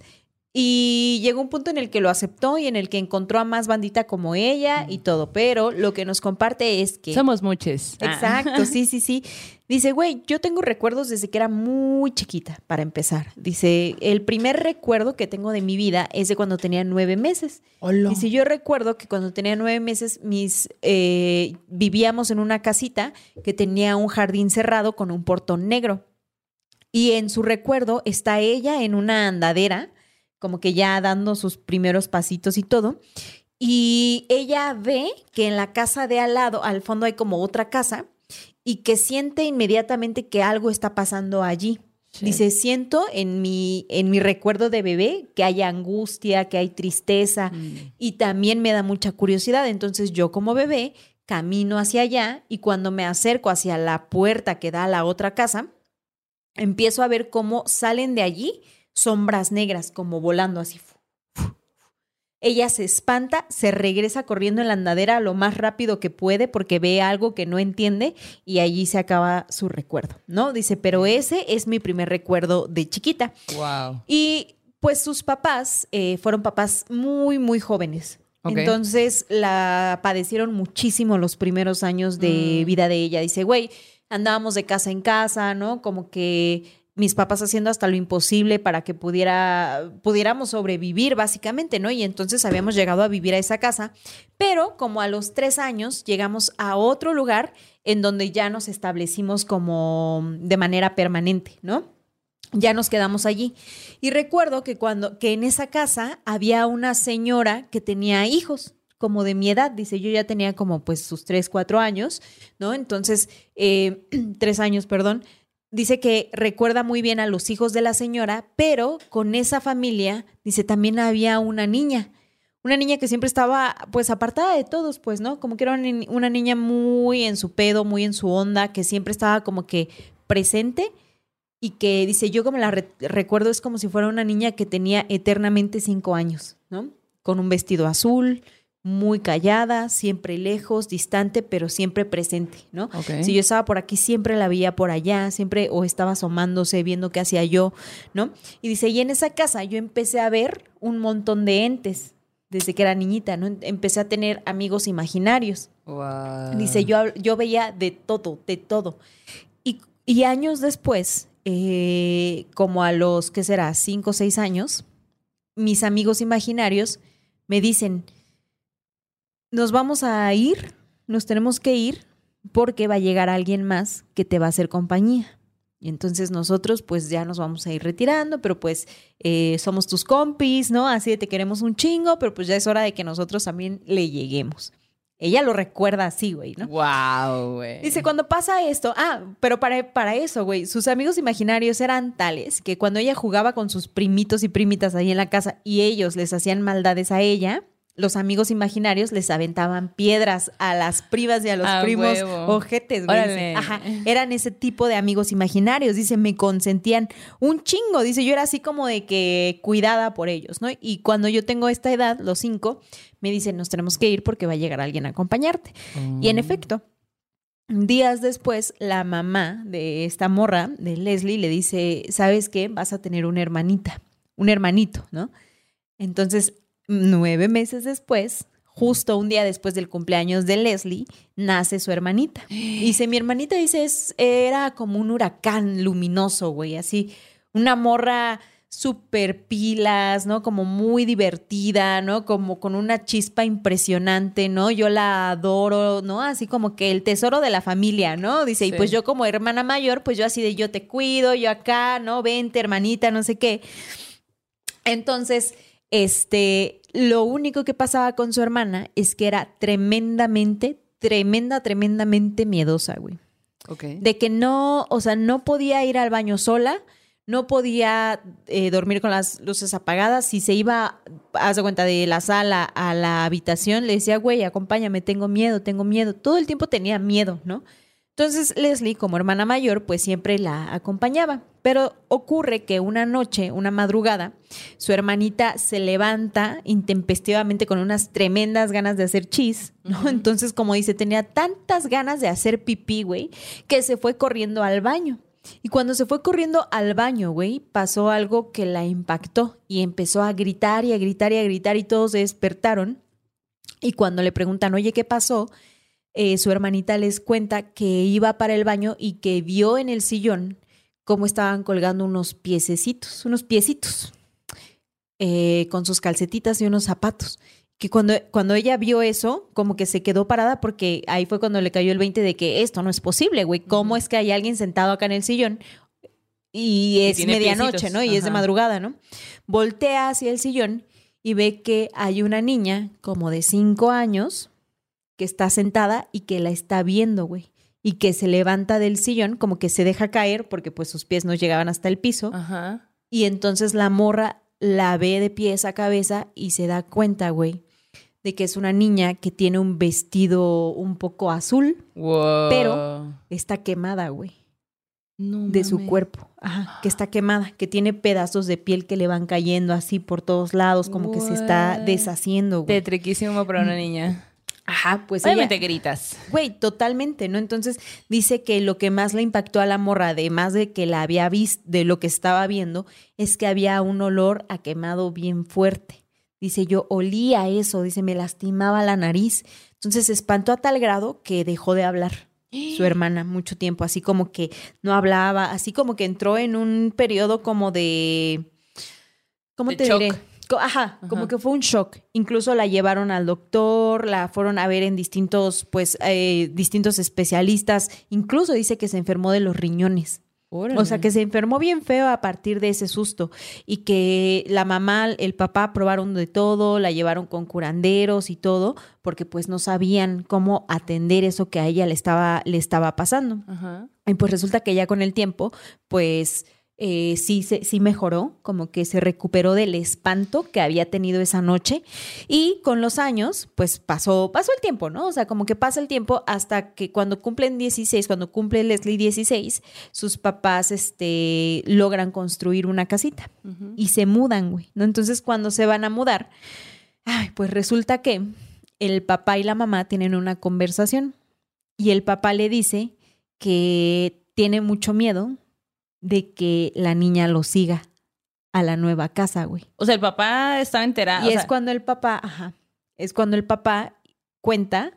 Y llegó un punto en el que lo aceptó y en el que encontró a más bandita como ella y todo. Pero lo que nos comparte es que. Somos muchos. Ah. Exacto, sí, sí, sí. Dice, güey, yo tengo recuerdos desde que era muy chiquita, para empezar. Dice, el primer recuerdo que tengo de mi vida es de cuando tenía nueve meses. Dice, yo recuerdo que cuando tenía nueve meses, mis eh, vivíamos en una casita que tenía un jardín cerrado con un portón negro. Y en su recuerdo está ella en una andadera, como que ya dando sus primeros pasitos y todo. Y ella ve que en la casa de al lado, al fondo hay como otra casa, y que siente inmediatamente que algo está pasando allí. Dice, siento en mi, en mi recuerdo de bebé que hay angustia, que hay tristeza, Mm. y también me da mucha curiosidad. Entonces yo como bebé camino hacia allá y cuando me acerco hacia la puerta que da a la otra casa, empiezo a ver cómo salen de allí sombras negras como volando así. Ella se espanta, se regresa corriendo en la andadera lo más rápido que puede porque ve algo que no entiende y allí se acaba su recuerdo, ¿no? Dice, pero ese es mi primer recuerdo de chiquita. Wow. Y pues sus papás eh, fueron papás muy, muy jóvenes. Entonces la padecieron muchísimo los primeros años de Mm. vida de ella. Dice, güey, andábamos de casa en casa, ¿no? Como que mis papás haciendo hasta lo imposible para que pudiera, pudiéramos sobrevivir, básicamente, ¿no? Y entonces habíamos llegado a vivir a esa casa, pero como a los tres años llegamos a otro lugar en donde ya nos establecimos como de manera permanente, ¿no? Ya nos quedamos allí. Y recuerdo que cuando, que en esa casa había una señora que tenía hijos, como de mi edad, dice, yo ya tenía como pues sus tres, cuatro años, ¿no? Entonces, eh, tres años, perdón. Dice que recuerda muy bien a los hijos de la señora, pero con esa familia, dice, también había una niña, una niña que siempre estaba pues apartada de todos, pues, ¿no? Como que era una, ni- una niña muy en su pedo, muy en su onda, que siempre estaba como que presente y que dice, yo como la re- recuerdo es como si fuera una niña que tenía eternamente cinco años, ¿no? Con un vestido azul, muy callada, siempre lejos, distante, pero siempre presente, ¿no? Si yo estaba por aquí, siempre la veía por allá, siempre o estaba asomándose, viendo qué hacía yo, ¿no? Y dice, y en esa casa yo empecé a ver un montón de entes desde que era niñita, ¿no? Empecé a tener amigos imaginarios. Wow. Dice, yo, yo veía de todo, de todo. Y, y años después, eh, como a los, ¿qué será? Cinco o seis años, mis amigos imaginarios me dicen, nos vamos a ir, nos tenemos que ir porque va a llegar alguien más que te va a hacer compañía. Y entonces nosotros pues ya nos vamos a ir retirando, pero pues eh, somos tus compis, ¿no? Así de te queremos un chingo, pero pues ya es hora de que nosotros también le lleguemos. Ella lo recuerda así, güey, ¿no? Wow, güey. Dice, cuando pasa esto, ah, pero para, para eso, güey, sus amigos imaginarios eran tales que cuando ella jugaba con sus primitos y primitas ahí en la casa y ellos les hacían maldades a ella, los amigos imaginarios les aventaban piedras a las primas y a los A primos huevo. ojetes, güey. Ajá, eran ese tipo de amigos imaginarios, dice, me consentían un chingo, dice, yo era así como de que cuidada por ellos, ¿no? Y cuando yo tengo esta edad, los cinco, me dicen, nos tenemos que ir porque va a llegar alguien a acompañarte. Y en efecto, días después, la mamá de esta morra, de Leslie, le dice, ¿sabes qué? Vas a tener una hermanita, un hermanito, ¿no? Entonces, nueve meses después, justo un día después del cumpleaños de Leslie, nace su hermanita. Y dice, mi hermanita, dice, es, era como un huracán luminoso, güey, así, una morra súper pilas, ¿no? Como muy divertida, ¿no? Como con una chispa impresionante, ¿no? Yo la adoro, ¿no? Así como que el tesoro de la familia, ¿no? Dice, y pues yo como hermana mayor, pues yo así de yo te cuido, yo acá, ¿no? Vente, hermanita, no sé qué. Entonces, este, lo único que pasaba con su hermana es que era tremendamente, tremenda, tremendamente miedosa, güey Ok. de que no, o sea, no podía ir al baño sola, no podía eh, dormir con las luces apagadas. Si se iba, haz de cuenta, de la sala a la habitación, le decía, güey, acompáñame, tengo miedo, tengo miedo. Todo el tiempo tenía miedo, ¿no? Entonces Leslie, como hermana mayor, pues siempre la acompañaba. Pero ocurre que una noche, una madrugada, su hermanita se levanta intempestivamente con unas tremendas ganas de hacer chis, ¿no? Entonces, como dice, tenía tantas ganas de hacer pipí, güey, que se fue corriendo al baño. Y cuando se fue corriendo al baño, güey, pasó algo que la impactó y empezó a gritar y a gritar y a gritar y todos se despertaron. Y cuando le preguntan, oye, ¿qué pasó? Eh, su hermanita les cuenta que iba para el baño y que vio en el sillón cómo estaban colgando unos piececitos, unos piecitos, eh, con sus calcetitas y unos zapatos. Que cuando, cuando ella vio eso, como que se quedó parada porque ahí fue cuando le cayó el 20 de que esto no es posible, güey. ¿Cómo es que hay alguien sentado acá en el sillón y es tiene medianoche, piecitos. ¿no? Y es de madrugada, ¿no? Voltea hacia el sillón y ve que hay una niña como de cinco años que está sentada y que la está viendo, güey. Y que se levanta del sillón, como que se deja caer porque pues sus pies no llegaban hasta el piso. Ajá. Y entonces la morra la ve de pies a cabeza y se da cuenta, güey, de que es una niña que tiene un vestido un poco azul, Wow. Pero- está quemada, güey, No de su cuerpo. Ajá, que está quemada, que tiene pedazos de piel que le van cayendo así por todos lados, como que se está deshaciendo, güey. Tetriquísimo para una niña. Ajá, pues ella, Obviamente gritas. Güey, totalmente, ¿no? Entonces dice que lo que más le impactó a la morra, además de que la había visto, de lo que estaba viendo, es que había un olor a quemado bien fuerte. Dice, yo olía eso, dice, me lastimaba la nariz. Entonces se espantó a tal grado que dejó de hablar. su hermana, mucho tiempo, así como que no hablaba, así como que entró en un periodo como de... ¿Cómo De te shock. diré? Ajá, como Ajá. que fue un shock. Incluso la llevaron al doctor, la fueron a ver en distintos, pues, eh, distintos especialistas. Incluso dice que se enfermó de los riñones. O sea, que se enfermó bien feo a partir de ese susto y que la mamá, el papá probaron de todo, la llevaron con curanderos y todo, porque pues no sabían cómo atender eso que a ella le estaba, le estaba pasando. Ajá. Y pues resulta que ya con el tiempo, pues eh, sí, se- sí mejoró, como que se recuperó del espanto que había tenido esa noche. Y con los años, pues pasó, pasó el tiempo, ¿no? O sea, como que pasa el tiempo hasta que cuando cumplen 16, cuando cumple Leslie 16, sus papás este, logran construir una casita y se mudan, güey, ¿no? Entonces cuando se van a mudar, ay, pues resulta que el papá y la mamá tienen una conversación y el papá le dice que tiene mucho miedo de que la niña lo siga a la nueva casa, güey. O sea, el papá estaba enterado. y o es sea, cuando el papá, ajá, es cuando el papá cuenta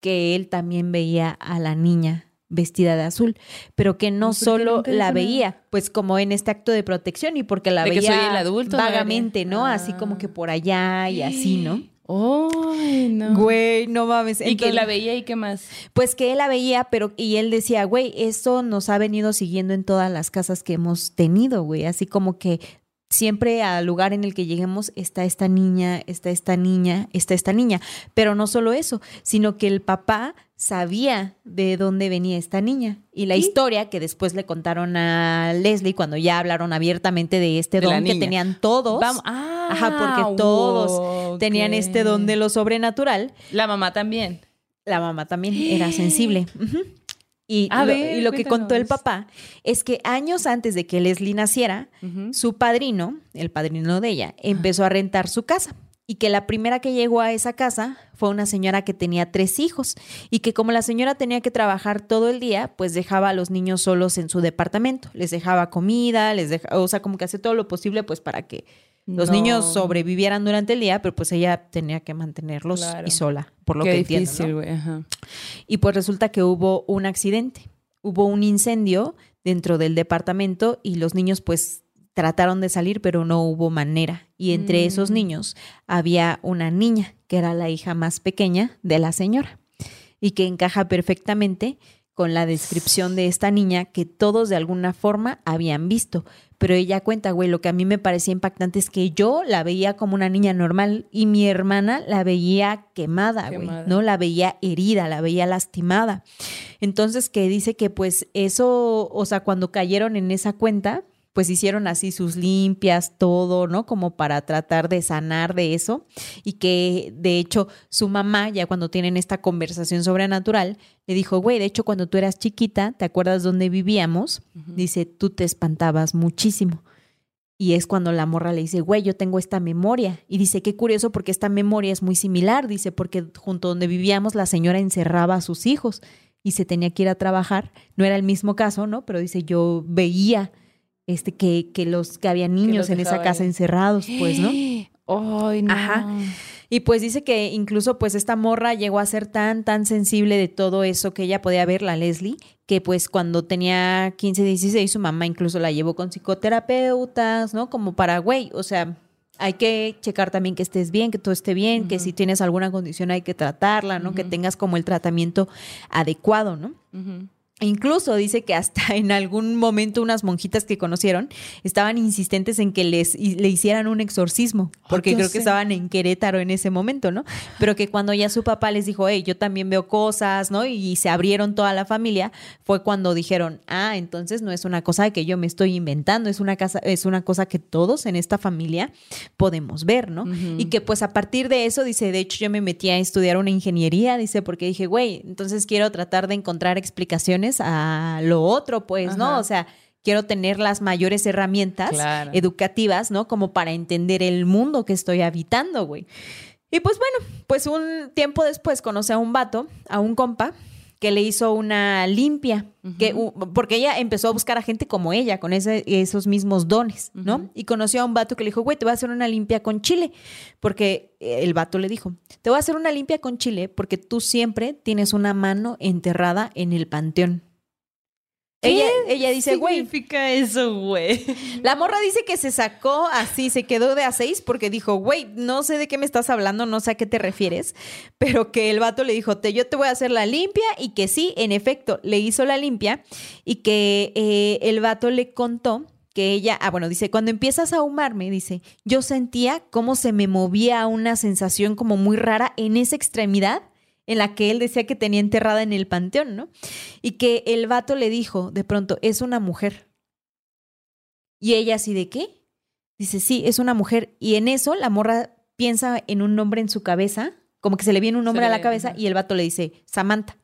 que él también veía a la niña vestida de azul, pero que no ¿Y por qué solo la veía, pues como en este acto de protección y porque la De que veía soy el adulto, vagamente. ¿no? Así como Ah. que por allá y así, ¿no? Ay, no. Güey, no mames. y que la veía y qué más. Pues que él la veía, pero y él decía, güey, esto nos ha venido siguiendo en todas las casas que hemos tenido, güey. Así como que siempre al lugar en el que lleguemos está esta niña, está esta niña, está esta niña. Pero no solo eso, sino que el papá sabía de dónde venía esta niña. Y la ¿Sí? historia que después le contaron a Leslie cuando ya hablaron abiertamente de este De don que tenían todos. Vamos. Ah, Ajá, porque todos tenían este don de lo sobrenatural. La mamá también. La mamá también era sensible. Y, A lo, ver, y lo que contó el papá es que años antes de que Leslie naciera, su padrino, el padrino de ella, empezó a rentar su casa. Y que la primera que llegó a esa casa fue una señora que tenía tres hijos. Y que como la señora tenía que trabajar todo el día, pues dejaba a los niños solos en su departamento. Les dejaba comida, les dejaba, o sea, como que hacía todo lo posible pues para que los No. niños sobrevivieran durante el día, pero pues ella tenía que mantenerlos Claro. y sola, por lo Qué que entiendo. difícil. Ajá. Y pues resulta que hubo un accidente, hubo un incendio dentro del departamento y los niños pues trataron de salir, pero no hubo manera. Y entre esos Mm. niños había una niña, que era la hija más pequeña de la señora, y que encaja perfectamente con la descripción de esta niña que todos de alguna forma habían visto. Pero ella cuenta, güey, lo que a mí me parecía impactante es que yo la veía como una niña normal y mi hermana la veía quemada, güey. ¿no? La veía herida, la veía lastimada. Entonces, que dice que pues eso, o sea, cuando cayeron en esa cuenta, pues hicieron así sus limpias, todo, ¿no? Como para tratar de sanar de eso. Y que de hecho su mamá, ya cuando tienen esta conversación sobrenatural, le dijo, güey, de hecho cuando tú eras chiquita, ¿te acuerdas dónde vivíamos? Dice, tú te espantabas muchísimo. Y es cuando la morra le dice, güey, yo tengo esta memoria. Y dice, qué curioso porque esta memoria es muy similar. Dice, porque junto donde vivíamos la señora encerraba a sus hijos y se tenía que ir a trabajar. No era el mismo caso, ¿no? Pero dice, yo veía este, que, que los que había niños en esa casa ahí. encerrados, pues, ¿no? Ay, no. Ajá. Y pues dice que incluso pues esta morra llegó a ser tan, tan sensible de todo eso que ella podía ver, la Leslie, que pues cuando tenía 15, 16, su mamá incluso la llevó con psicoterapeutas, ¿no? Como para, güey, o sea, hay que checar también que estés bien, que todo esté bien, que si tienes alguna condición hay que tratarla, ¿no? Que tengas como el tratamiento adecuado, ¿no? Ujú. Incluso dice que hasta en algún momento unas monjitas que conocieron estaban insistentes en que les le hicieran un exorcismo, porque ya creo que estaban en Querétaro en ese momento, ¿no? Pero que cuando ya su papá les dijo, hey, yo también veo cosas, ¿no? Y se abrieron toda la familia, fue cuando dijeron, ah, entonces no es una cosa que yo me estoy inventando, es una, casa, es una cosa que todos en esta familia podemos ver, ¿no? Y que pues a partir de eso, dice, de hecho yo me metí a estudiar una ingeniería, dice, porque dije, güey, entonces quiero tratar de encontrar explicaciones a lo otro, pues, ¿no? O sea, quiero tener las mayores herramientas Claro. educativas, ¿no? Como para entender el mundo que estoy habitando, güey. Y pues bueno, pues un tiempo después conocí a un vato, a un compa, que le hizo una limpia, que, porque ella empezó a buscar a gente como ella, con ese- esos mismos dones, ¿no? Y conoció a un vato que le dijo, güey, te voy a hacer una limpia con chile, porque el vato le dijo, te voy a hacer una limpia con chile porque tú siempre tienes una mano enterrada en el panteón. Ella, ella dice, güey, significa eso, güey? la morra dice que se sacó así, se quedó de a seis porque dijo, güey, no sé de qué me estás hablando, no sé a qué te refieres, pero que el vato le dijo, te, yo te voy a hacer la limpia y que sí, en efecto, le hizo la limpia y que eh, el vato le contó que ella, ah, bueno, dice, cuando empiezas a ahumarme, dice, yo sentía cómo se me movía una sensación como muy rara en esa extremidad en la que él decía que tenía enterrada en el panteón, ¿no? Y que el vato le dijo, de pronto, es una mujer. Y ella así de qué? Dice, sí, es una mujer. Y en eso la morra piensa en un nombre en su cabeza, como que se le viene un nombre a la cabeza ajá. y el vato le dice, Samantha.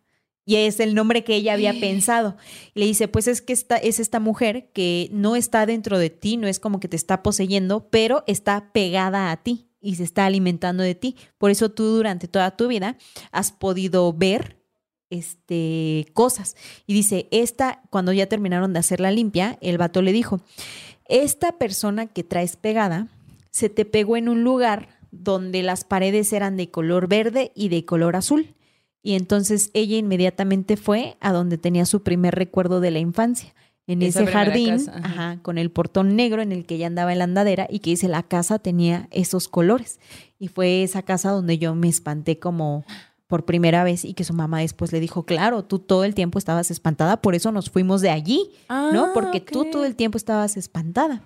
Y es el nombre que ella había pensado. Y le dice, pues es que esta, es esta mujer que no está dentro de ti, no es como que te está poseyendo, pero está pegada a ti y se está alimentando de ti. Por eso tú durante toda tu vida has podido ver este, cosas. Y dice, esta, cuando ya terminaron de hacer la limpia, el vato le dijo, esta persona que traes pegada se te pegó en un lugar donde las paredes eran de color verde y de color azul. Y entonces ella inmediatamente fue a donde tenía su primer recuerdo de la infancia, en ese jardín, casa, ajá. ajá, con el portón negro en el que ella andaba en la andadera y que dice la casa tenía esos colores. Y fue esa casa donde yo me espanté como por primera vez y que su mamá después le dijo, claro, tú todo el tiempo estabas espantada, por eso nos fuimos de allí, ¿no? Ah, Porque tú todo el tiempo estabas espantada.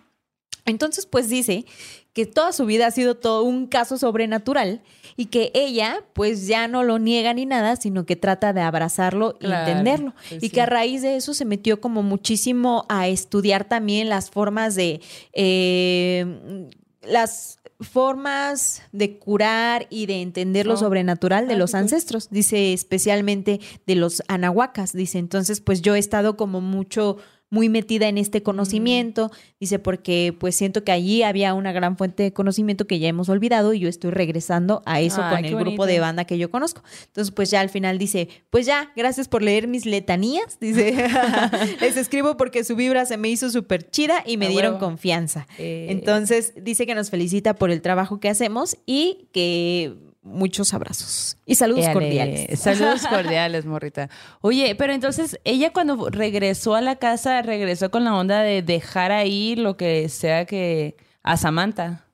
Entonces, pues dice que toda su vida ha sido todo un caso sobrenatural y que ella, pues ya no lo niega ni nada, sino que trata de abrazarlo y Claro, entenderlo. pues y sí. que a raíz de eso se metió como muchísimo a estudiar también las formas de. eh, las formas de curar y de entender lo Oh. sobrenatural de Ah, los ancestros, dice especialmente de los anahuacas, dice, entonces pues yo he estado como mucho muy metida en este conocimiento, dice, porque pues siento que allí había una gran fuente de conocimiento que ya hemos olvidado y yo estoy regresando a eso con el grupo bonito. de banda que yo conozco. Entonces pues ya al final dice, pues ya, gracias por leer mis letanías, dice, les escribo porque su vibra se me hizo súper chida y me A dieron huevo. confianza. Eh, Entonces dice que nos felicita por el trabajo que hacemos y que muchos abrazos y saludos cordiales. Saludos cordiales, morrita. Oye, pero entonces ella cuando regresó a la casa, regresó con la onda de dejar ahí lo que sea que a Samantha.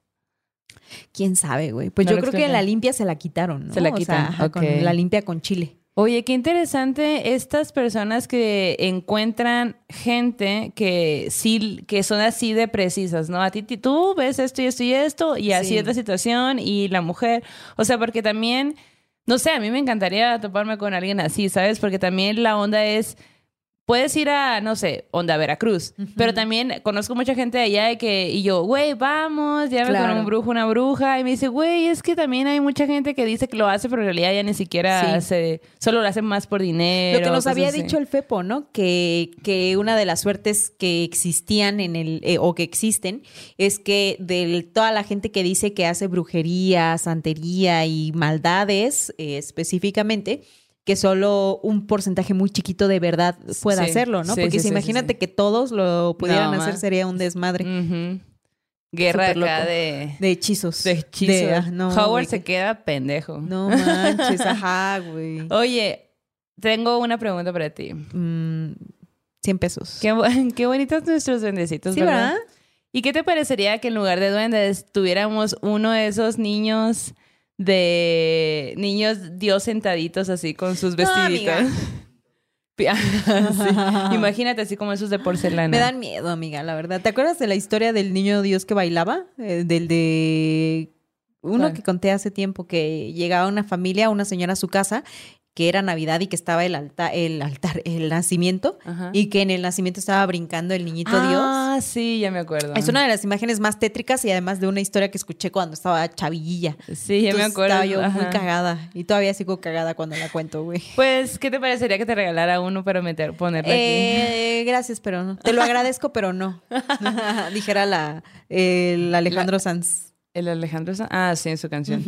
¿Quién sabe, güey? Pues No yo creo que explican. la limpia se la quitaron, ¿no? Se la O sea, quitan, ajá, con la limpia con chile. Oye, qué interesante estas personas que encuentran gente que sí, que son así de precisas, ¿no? A ti, tú ves esto y esto y esto, y así Sí. es la situación, y la mujer. O sea, porque también, no sé, a mí me encantaría toparme con alguien así, ¿sabes? Porque también la onda es. Puedes ir a, no sé, onda Veracruz, pero también conozco mucha gente de allá de que, y yo, güey, vamos, llámame con Claro. un brujo, una bruja, y me dice, güey, es que también hay mucha gente que dice que lo hace, pero en realidad ya ni siquiera Sí. solo lo hacen más por dinero. Lo que nos había así. dicho el Fepo, ¿no? Que, que una de las suertes que existían en el, eh, o que existen, es que de toda la gente que dice que hace brujería, santería y maldades eh, específicamente, que solo un porcentaje muy chiquito de verdad pueda Sí, hacerlo, ¿no? sí, Porque sí, si imagínate que todos lo pudieran No, hacer, sería un desmadre. Guerra acá de, de hechizos. de hechizos. De- ah, no, Howard se que- queda pendejo. No manches, ajá, güey. Oye, tengo una pregunta para ti. Mm, 100 pesos. Qué, bonitos nuestros duendecitos, Sí, ¿verdad? ¿verdad? ¿Y qué te parecería que en lugar de duendes tuviéramos uno de esos niños de niños dios sentaditos así con sus vestiditos? Sí. Imagínate así como esos de porcelana. Me dan miedo, amiga, la verdad. ¿Te acuerdas de la historia del niño Dios que bailaba? Eh, del de uno ¿Cuál? que conté hace tiempo que llegaba una familia, una señora a su casa, que era Navidad y que estaba el altar, el altar, el nacimiento, Ajá. y que en el nacimiento estaba brincando el niñito Ah, sí, ya me acuerdo. Dios. Es una de las imágenes más tétricas y además de una historia que escuché cuando estaba chavillilla. Sí, ya me acuerdo. Estaba yo muy cagada y todavía sigo cagada cuando la cuento, güey. Pues, ¿qué te parecería que te regalara uno para meter, ponerle aquí? Eh, gracias, pero no. Te lo agradezco, pero no. Dijera la, el Alejandro Sanz. El Alejandro Sanz. Ah, sí, en su canción.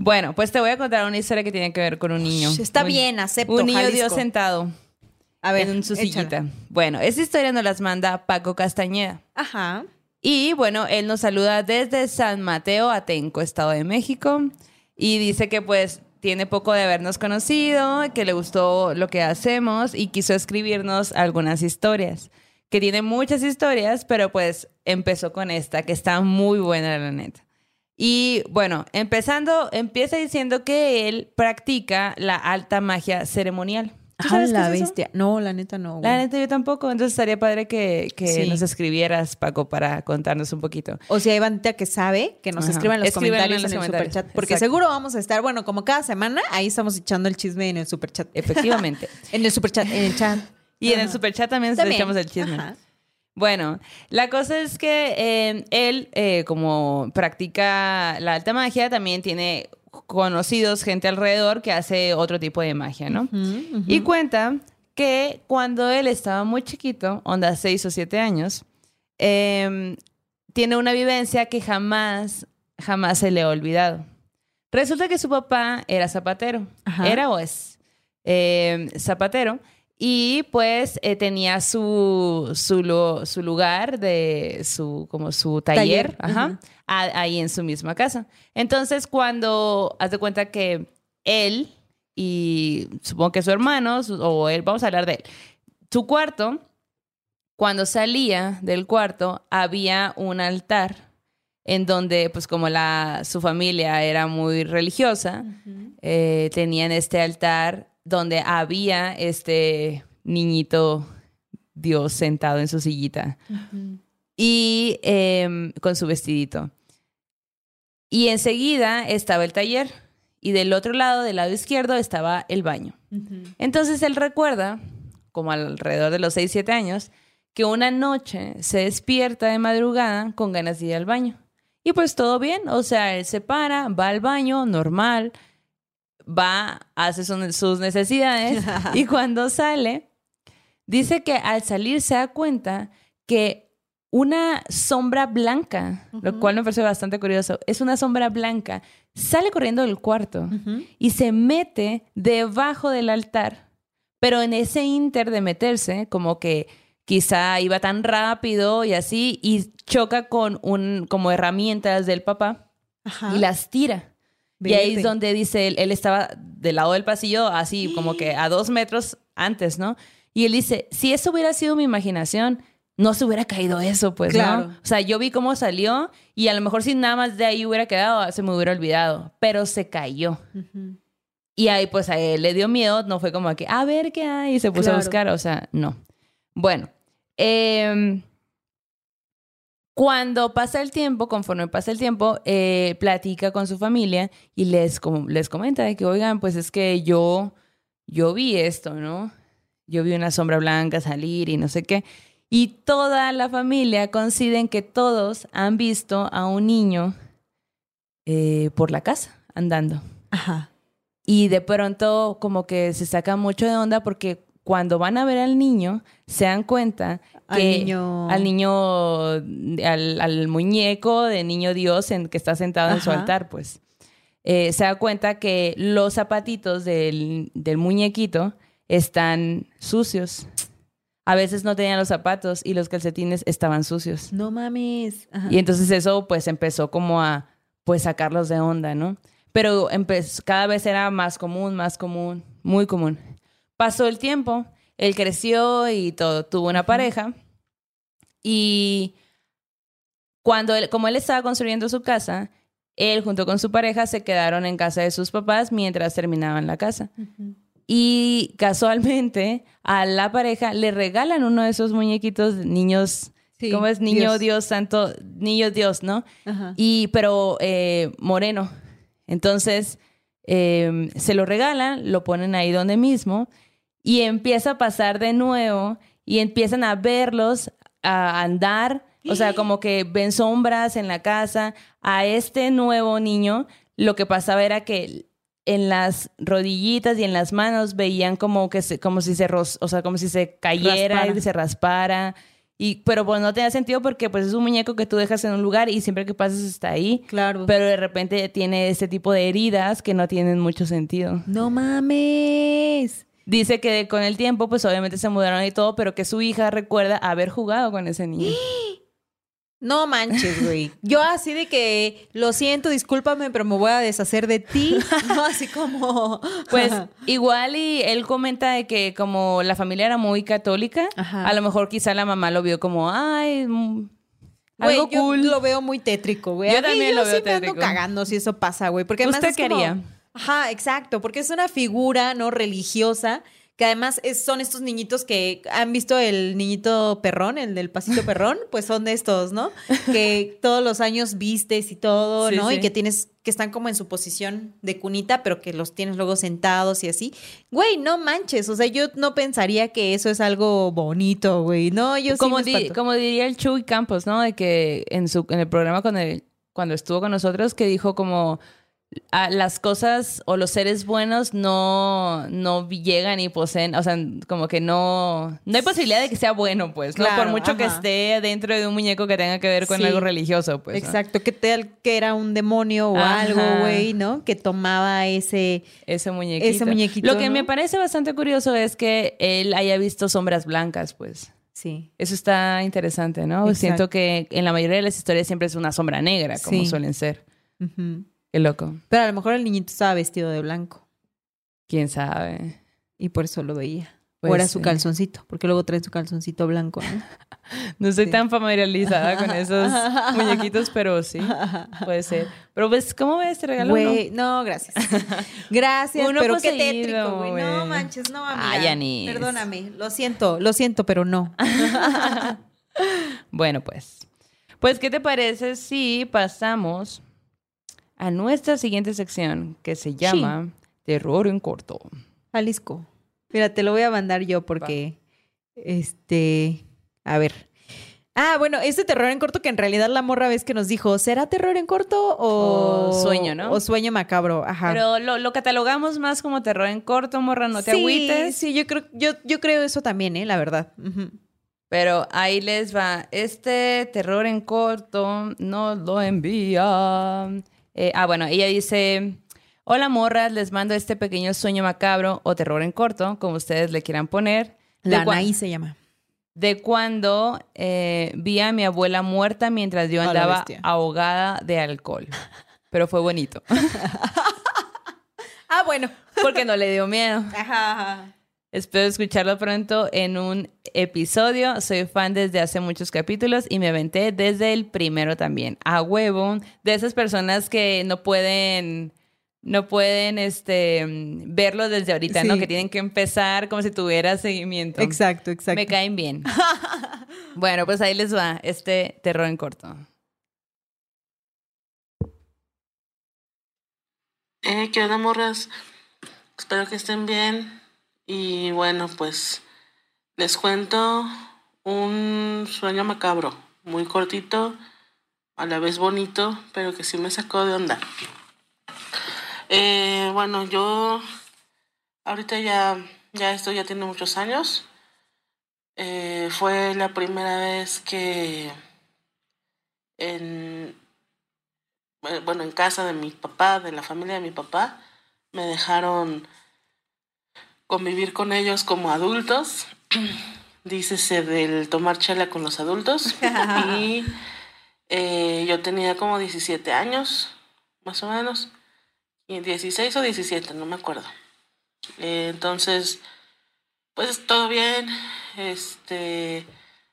bueno, pues te voy a contar una historia que tiene que ver con un niño. Está Un- bien, acepto. Un niño Jalisco. Dios sentado A ver, en su échala. sillita. Bueno, esa historia nos las manda Paco Castañeda. Ajá. Y bueno, él nos saluda desde San Mateo, Atenco, Estado de México. Y dice que pues tiene poco de habernos conocido, que le gustó lo que hacemos y quiso escribirnos algunas historias. Que tiene muchas historias, pero pues empezó con esta, que está muy buena, la neta. Y bueno, empezando, empieza diciendo que él practica la alta magia ceremonial. ¿Tú Ah, sabes qué la es eso? bestia. No, la neta no. La güey. neta yo tampoco, entonces estaría padre que, que Sí. nos escribieras, Paco, para contarnos un poquito. O si hay bandita que sabe, que nos Ajá. escriban en los Escríbanlo en comentarios en, los el comentarios. superchat. Porque Exacto. seguro vamos a estar, bueno, como cada semana, ahí estamos echando el chisme en el superchat. Efectivamente. En el superchat, en el chat. Y en el superchat también, También. echamos el chisme. Ajá. Bueno, la cosa es que eh, él, eh, como practica la alta magia, también tiene conocidos, gente alrededor que hace otro tipo de magia, ¿no? Y cuenta que cuando él estaba muy chiquito, onda 6 o 7 años, em, tiene una vivencia que jamás, jamás se le ha olvidado. Resulta que su papá era zapatero. Ajá. Era o es em, zapatero. Y pues eh, tenía su, su, lu- su lugar de su, como su taller, Taller, ajá, ujú. a- ahí en su misma casa. Entonces, cuando haz de cuenta que él y supongo que su hermano, su- o él, vamos a hablar de él, su cuarto, cuando salía del cuarto, había un altar en donde, pues como la, su familia era muy religiosa, eh, tenían este altar donde había este niñito Dios sentado en su sillita y em, con su vestidito. Y enseguida estaba el taller y del otro lado, del lado izquierdo, estaba el baño. Entonces él recuerda, como alrededor de los 6, 7 años, que una noche se despierta de madrugada con ganas de ir al baño. Y pues todo bien, o sea, él se para, va al baño, normal, va, hace sus necesidades y cuando sale, dice que al salir se da cuenta que una sombra blanca, lo cual me parece bastante curioso, es una sombra blanca, sale corriendo del cuarto y se mete debajo del altar. Pero en ese inter de meterse, como que quizá iba tan rápido y así, y choca con un, como herramientas del papá Ajá. y las tira. Y ahí es donde dice, él, él estaba del lado del pasillo, así como que a dos metros antes, ¿no? Y él dice, si eso hubiera sido mi imaginación, no se hubiera caído eso, pues, Claro. ¿no? O sea, yo vi cómo salió y a lo mejor si nada más de ahí hubiera quedado, se me hubiera olvidado, pero se cayó. Ujú. Y ahí pues a él le dio miedo, no fue como que, a ver qué hay, y se puso a buscar, o sea, no. Bueno, em, cuando pasa el tiempo, conforme pasa el tiempo, eh, platica con su familia y les, les comenta de que, oigan, pues es que yo, yo vi esto, ¿no? Yo vi una sombra blanca salir y no sé qué. Y toda la familia coinciden que todos han visto a un niño eh, por la casa andando. Ajá. Y de pronto como que se saca mucho de onda porque cuando van a ver al niño se dan cuenta Al niño- al niño, al, al muñeco de niño Dios en, que está sentado en su altar, pues eh, se da cuenta que los zapatitos del, del muñequito están sucios. A veces no tenían los zapatos y los calcetines estaban sucios. No mames. Ajá. Y entonces eso pues empezó como a pues sacarlos de onda, ¿no? Pero cada vez era más común, más común, muy común. Pasó el tiempo, él creció y todo, tuvo una pareja y cuando él, como él estaba construyendo su casa, él junto con su pareja se quedaron en casa de sus papás mientras terminaban la casa. Y casualmente a la pareja le regalan uno de esos muñequitos niños, Sí, ¿cómo es? Niño Dios. Dios. Santo, Niño Dios, ¿no? Y pero eh, moreno. Entonces eh, se lo regalan, lo ponen ahí donde mismo y empieza a pasar de nuevo y empiezan a verlos a andar, o sea, como que ven sombras en la casa. A este nuevo niño lo que pasaba era que en las rodillitas y en las manos veían como que se, como si se o sea, como si se cayera Raspara. y se raspara Y, pero pues no tenía sentido porque pues es un muñeco que tú dejas en un lugar y siempre que pasas está ahí. Claro. Pero de repente tiene este tipo de heridas que no tienen mucho sentido. no mames. Dice que con el tiempo, pues obviamente se mudaron y todo, pero que su hija recuerda haber jugado con ese niño. No manches, güey. Yo así de que lo siento, discúlpame, pero me voy a deshacer de ti. No, así como. Pues igual y él comenta de que como la familia era muy católica, Ajá. a lo mejor quizá la mamá lo vio como, ay, mm, Güey, algo yo cool. lo veo muy tétrico, güey. Yo A mí también lo sí veo me ando tétrico. cagando si eso pasa, güey. Porque además ¿Usted es qué como- haría? Ajá, exacto. Porque es una figura, ¿no? Religiosa. Que además es- son estos niñitos que han visto el niñito perrón, el del pasito perrón, pues son de estos, ¿no? Que todos los años vistes y todo, Sí, ¿no? sí. Y que tienes, que están como en su posición de cunita, pero que los tienes luego sentados y así. Güey, no manches. O sea, yo no pensaría que eso es algo bonito, güey. No, yo sí como, di- espanto. como diría el Chuy Campos, ¿no? De que en, su, en el programa cuando, cuando estuvo con nosotros, que dijo como las cosas o los seres buenos no, no llegan y poseen, o sea, como que no, no hay posibilidad de que sea bueno, pues, ¿no? Por mucho que esté dentro de un muñeco que tenga que ver con Sí. algo religioso, pues. ¿no? Exacto, que tal que era un demonio o Ajá. algo, güey, ¿no? Que tomaba ese... Ese muñequito. Ese muñequito, Lo que ¿no? me parece bastante curioso es que él haya visto sombras blancas, pues. Sí. Eso está interesante, ¿no? Exacto. Siento que en la mayoría de las historias siempre es una sombra negra, como Sí. suelen ser. Qué loco. Pero a lo mejor el niñito estaba vestido de blanco ¿Quién sabe? y por eso lo veía. Pues o era su calzoncito, porque luego trae su calzoncito blanco, ¿no? No estoy Sí. tan familiarizada con esos muñequitos, pero sí, puede ser. Pero pues, ¿cómo ves este regalo? Güey, no, gracias. Gracias, Uno pero qué tétrico, güey. No manches, no, amiga. Ay, Yanis. Perdóname, lo siento, lo siento, pero no. Bueno, pues. Pues, ¿qué te parece si pasamos a nuestra siguiente sección que se llama Terror en corto? Jalisco. Mira, te lo voy a mandar yo porque, este, a ver. Ah, bueno, este terror en corto que en realidad la morra ves que nos dijo, ¿será terror en corto o, O sueño, ¿no? O sueño macabro, ajá. Pero lo, lo catalogamos más como terror en corto, morra, no te sí, agüites. Sí, yo creo, yo, yo creo eso también, ¿eh? La verdad. Pero ahí les va. Este terror en corto nos lo envía. Eh, ah, bueno, ella dice: Hola morras, les mando este pequeño sueño macabro o terror en corto, como ustedes le quieran poner. La Anaí se llama. de cuando eh, vi a mi abuela muerta mientras yo andaba ahogada de alcohol. Pero fue bonito. Ah, bueno. Porque no le dio miedo. Ajá, ajá. Espero escucharlo pronto en un episodio. Soy fan desde hace muchos capítulos y me aventé desde el primero también. A huevo. De esas personas que no pueden, no pueden este, verlo desde ahorita, ¿no? Que tienen que empezar como si tuviera seguimiento. Exacto, exacto. Me caen bien. bueno, pues ahí les va este terror en corto. Eh, ¿qué onda, morras? Espero que estén bien. Y bueno, pues les cuento un sueño macabro, muy cortito, a la vez bonito, pero que sí me sacó de onda. Eh, bueno, yo ahorita ya, ya esto ya tiene muchos años. Eh, fue la primera vez que en, eh, bueno, en casa de mi papá, de la familia de mi papá, me dejaron convivir con ellos como adultos. Dícese del tomar chela con los adultos. y eh, yo tenía como 17 años, más o menos. Y 16 o 17, no me acuerdo. Eh, entonces, pues todo bien. Este,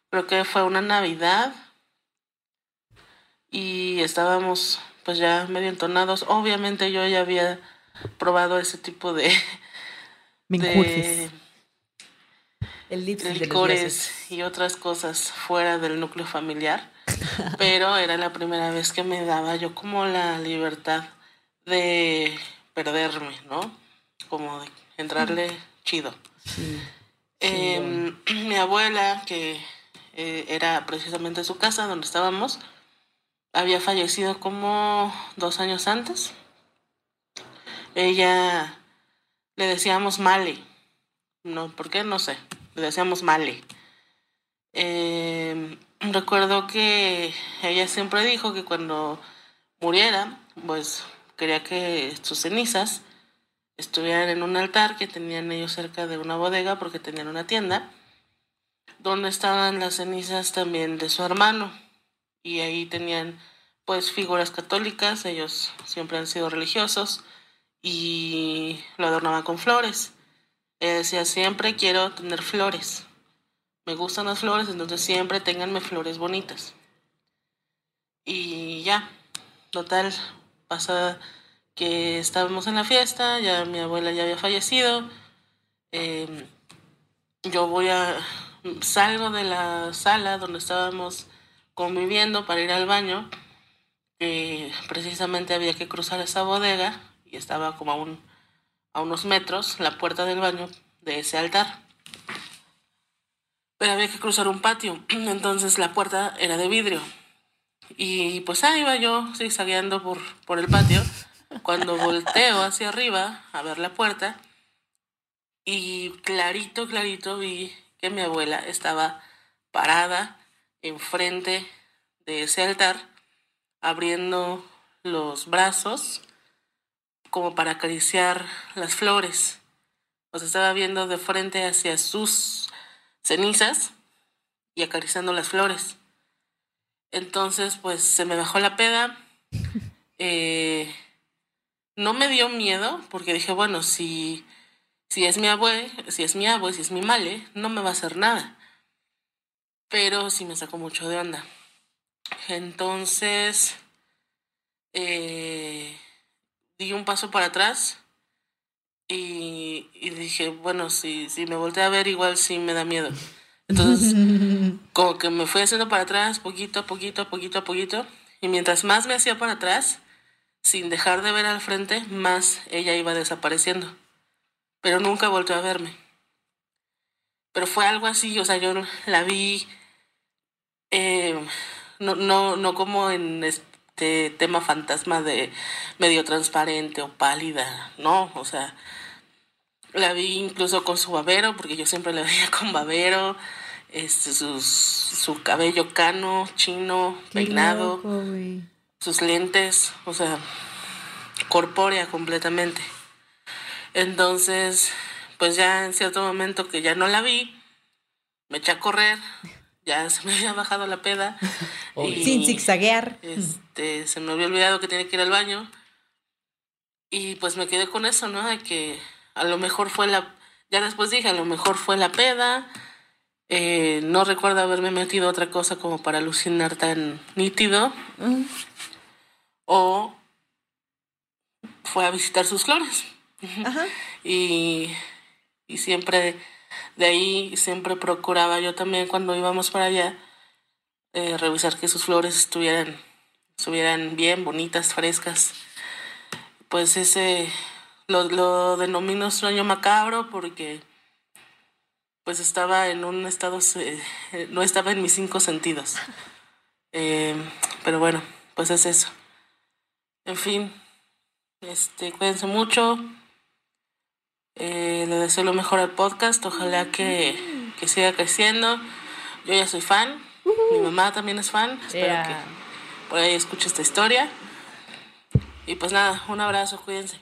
creo que fue una Navidad y estábamos pues ya medio entonados. Obviamente yo ya había probado ese tipo de, Me de licores y otras cosas fuera del núcleo familiar, pero era la primera vez que me daba yo como la libertad de perderme, ¿no? Como de entrarle chido. Em, mi abuela, que eh, era precisamente su casa donde estábamos, había fallecido como dos años antes. Ella le decíamos Male. No, ¿por qué? No sé. Le decíamos Male. Eh, recuerdo que ella siempre dijo que cuando muriera, pues quería que sus cenizas estuvieran en un altar que tenían ellos cerca de una bodega porque tenían una tienda, donde estaban las cenizas también de su hermano. Y ahí tenían pues figuras católicas, ellos siempre han sido religiosos y lo adornaban con flores. Ella decía, siempre quiero tener flores. Me gustan las flores, entonces siempre ténganme flores bonitas. Y ya, total, pasa que estábamos en la fiesta, ya mi abuela ya había fallecido. eh, yo voy a, salgo de la sala donde estábamos conviviendo para ir al baño. precisamente había que cruzar esa bodega y estaba como a, un, a unos metros la puerta del baño de ese altar. Pero había que cruzar un patio, entonces la puerta era de vidrio. Y pues ahí iba yo zigzagueando por, por el patio cuando volteo hacia arriba a ver la puerta y clarito, clarito vi que mi abuela estaba parada enfrente de ese altar abriendo los brazos como para acariciar las flores. Sea, estaba viendo de frente hacia sus cenizas y acariciando las flores. Entonces, pues se me bajó la peda. Eh, no me dio miedo porque dije, bueno, si, si es mi abue, si es mi abue, si es mi male, no me va a hacer nada. Pero sí me sacó mucho de onda. Entonces, eh, di un paso para atrás y, y dije, bueno, si, si me volteé a ver, igual sí me da miedo. Entonces, como que me fui haciendo para atrás, poquito a poquito, poquito a poquito. Y mientras más me hacía para atrás, sin dejar de ver al frente, más ella iba desapareciendo. Pero nunca volvió a verme. Pero fue algo así, o sea, yo la vi eh, no, no, no como en este tema fantasma de medio transparente o pálida, no, o sea, la vi incluso con su babero, porque yo siempre la veía con babero, este, sus, su cabello cano, chino, peinado, sus lentes, o sea, corpórea completamente. Entonces, pues ya en cierto momento que ya no la vi, me eché a correr, ya se me había bajado la peda. y, Sin zigzaguear. Este, se me había olvidado que tenía que ir al baño. Y pues me quedé con eso, ¿no? De que a lo mejor fue la... Ya después dije, a lo mejor fue la peda. Eh, no recuerdo haberme metido otra cosa como para alucinar tan nítido. O fue a visitar sus flores. Ajá. Y, y siempre, de ahí, siempre procuraba yo también cuando íbamos para allá, eh, revisar que sus flores estuvieran, estuvieran bien, bonitas, frescas. Pues ese lo, lo denomino sueño macabro porque pues estaba en un estado, eh, no estaba en mis cinco sentidos. Eh, pero bueno, pues es eso. En fin, este, cuídense mucho. Eh, le deseo lo mejor al podcast. Ojalá que, que siga creciendo. Yo ya soy fan. Mi mamá también es fan. Espero Yeah. que por ahí escuche esta historia. Y pues nada, un abrazo, cuídense.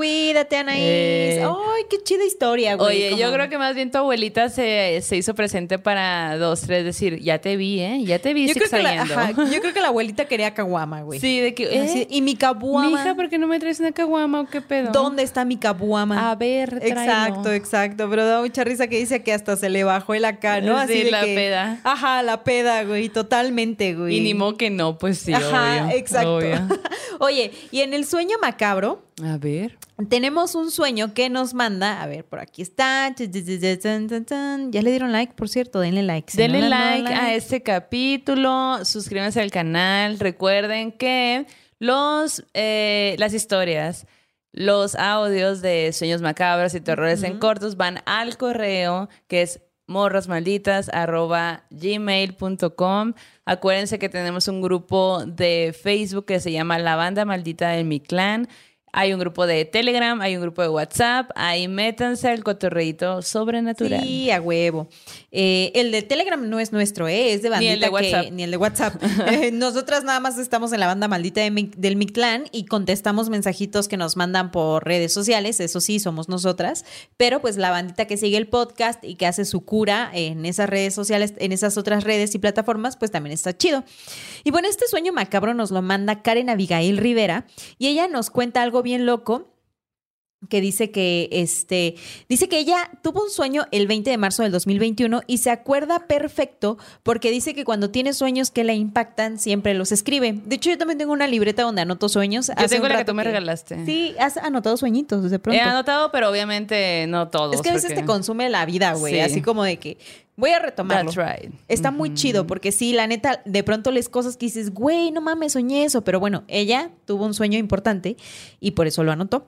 Cuídate, Anaís. Eh. Ay, qué chida historia, güey. Oye, yo creo que más bien tu abuelita se, se hizo presente para dos, tres, decir, ya te vi, ¿eh? Ya te vi yo creo, que la, ajá, yo creo que la abuelita quería caguama, güey. Sí, de que, ¿eh? Así, y mi caguama. Mija, ¿por qué no me traes una caguama o qué pedo? ¿Dónde está mi caguama? A ver, tráelo. Exacto, exacto. Pero da mucha risa que dice que hasta se le bajó el acá, ¿no? Así Sí, de la que- peda. Ajá, la peda, güey. Totalmente, güey. Y ni modo que no, pues sí, Ajá, obvio, exacto. obvio. Oye, y en el sueño macabro, A ver. tenemos un sueño que nos manda. A ver, por aquí está. Ya le dieron like, por cierto, denle like. Si Denle like a este capítulo, suscríbanse al canal. Recuerden que los, eh, las historias, los audios de sueños macabros y terrores en cortos van al correo que es morrasmalditas@gmail.com. Acuérdense que tenemos un grupo de Facebook que se llama La Banda Maldita de mi Clan. Hay un grupo de Telegram, hay un grupo de WhatsApp, ahí métanse al cotorreito sobrenatural. Sí, a huevo. Eh, el de Telegram no es nuestro, ¿eh? es de bandita Ni el de que- WhatsApp. ni el de WhatsApp. Eh, Nosotras nada más estamos en la banda maldita de Mi- del Mictlán y contestamos mensajitos que nos mandan por redes sociales, eso sí, somos nosotras, pero pues la bandita que sigue el podcast y que hace su cura en esas redes sociales, en esas otras redes y plataformas, pues también está chido. Y bueno, este sueño macabro nos lo manda Karen Abigail Rivera y ella nos cuenta algo bien loco que dice que este dice que ella tuvo un sueño el 20 de marzo del 2021 y se acuerda perfecto porque dice que cuando tiene sueños que le impactan siempre los escribe. De hecho, yo también tengo una libreta donde anoto sueños. Yo Hace tengo la que tú me regalaste. Sí, has anotado sueñitos de pronto. He anotado, pero obviamente no todos. es que a veces porque- te consume la vida, güey, Sí. así como de que voy a retomarlo. That's right. Está muy chido porque sí, la neta, de pronto les cosas que dices, güey, no mames, soñé eso. Pero bueno, ella tuvo un sueño importante y por eso lo anotó.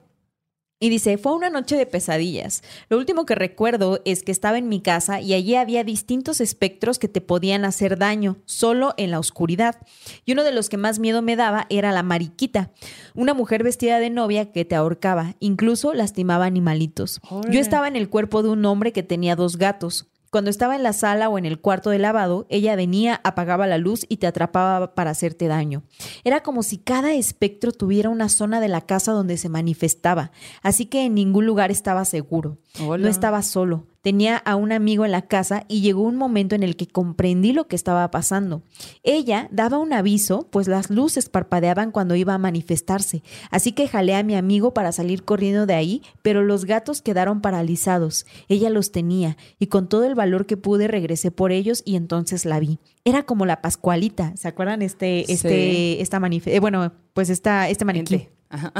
Y dice, fue una noche de pesadillas. Lo último que recuerdo es que estaba en mi casa y allí había distintos espectros que te podían hacer daño, solo en la oscuridad. Y uno de los que más miedo me daba era la mariquita, una mujer vestida de novia que te ahorcaba, incluso lastimaba animalitos. Yo estaba en el cuerpo de un hombre que tenía dos gatos. Cuando estaba en la sala o en el cuarto de lavado, ella venía, apagaba la luz y te atrapaba para hacerte daño. Era como si cada espectro tuviera una zona de la casa donde se manifestaba, así que en ningún lugar estaba seguro. Hola. No estaba solo. Tenía a un amigo en la casa y llegó un momento en el que comprendí lo que estaba pasando. Ella daba un aviso, pues las luces parpadeaban cuando iba a manifestarse, así que jalé a mi amigo para salir corriendo de ahí, pero los gatos quedaron paralizados. Ella los tenía y con todo el valor que pude regresé por ellos y entonces la vi. Era como la Pascualita, ¿se acuerdan este este Sí. esta eh, bueno, pues esta este maniquí? Ajá.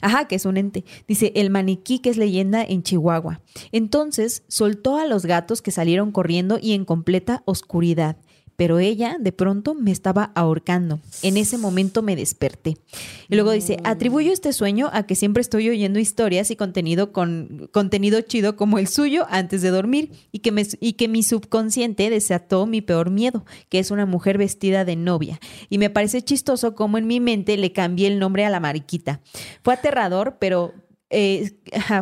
Ajá, que es un ente. Dice, el maniquí que es leyenda en Chihuahua. Entonces soltó a los gatos que salieron corriendo y en completa oscuridad. Pero ella de pronto me estaba ahorcando. En ese momento me desperté. Y luego dice, atribuyo este sueño a que siempre estoy oyendo historias y contenido con contenido chido como el suyo antes de dormir y que, me, y que mi subconsciente desató mi peor miedo, que es una mujer vestida de novia. Y me parece chistoso cómo en mi mente le cambié el nombre a la mariquita. Fue aterrador, pero eh,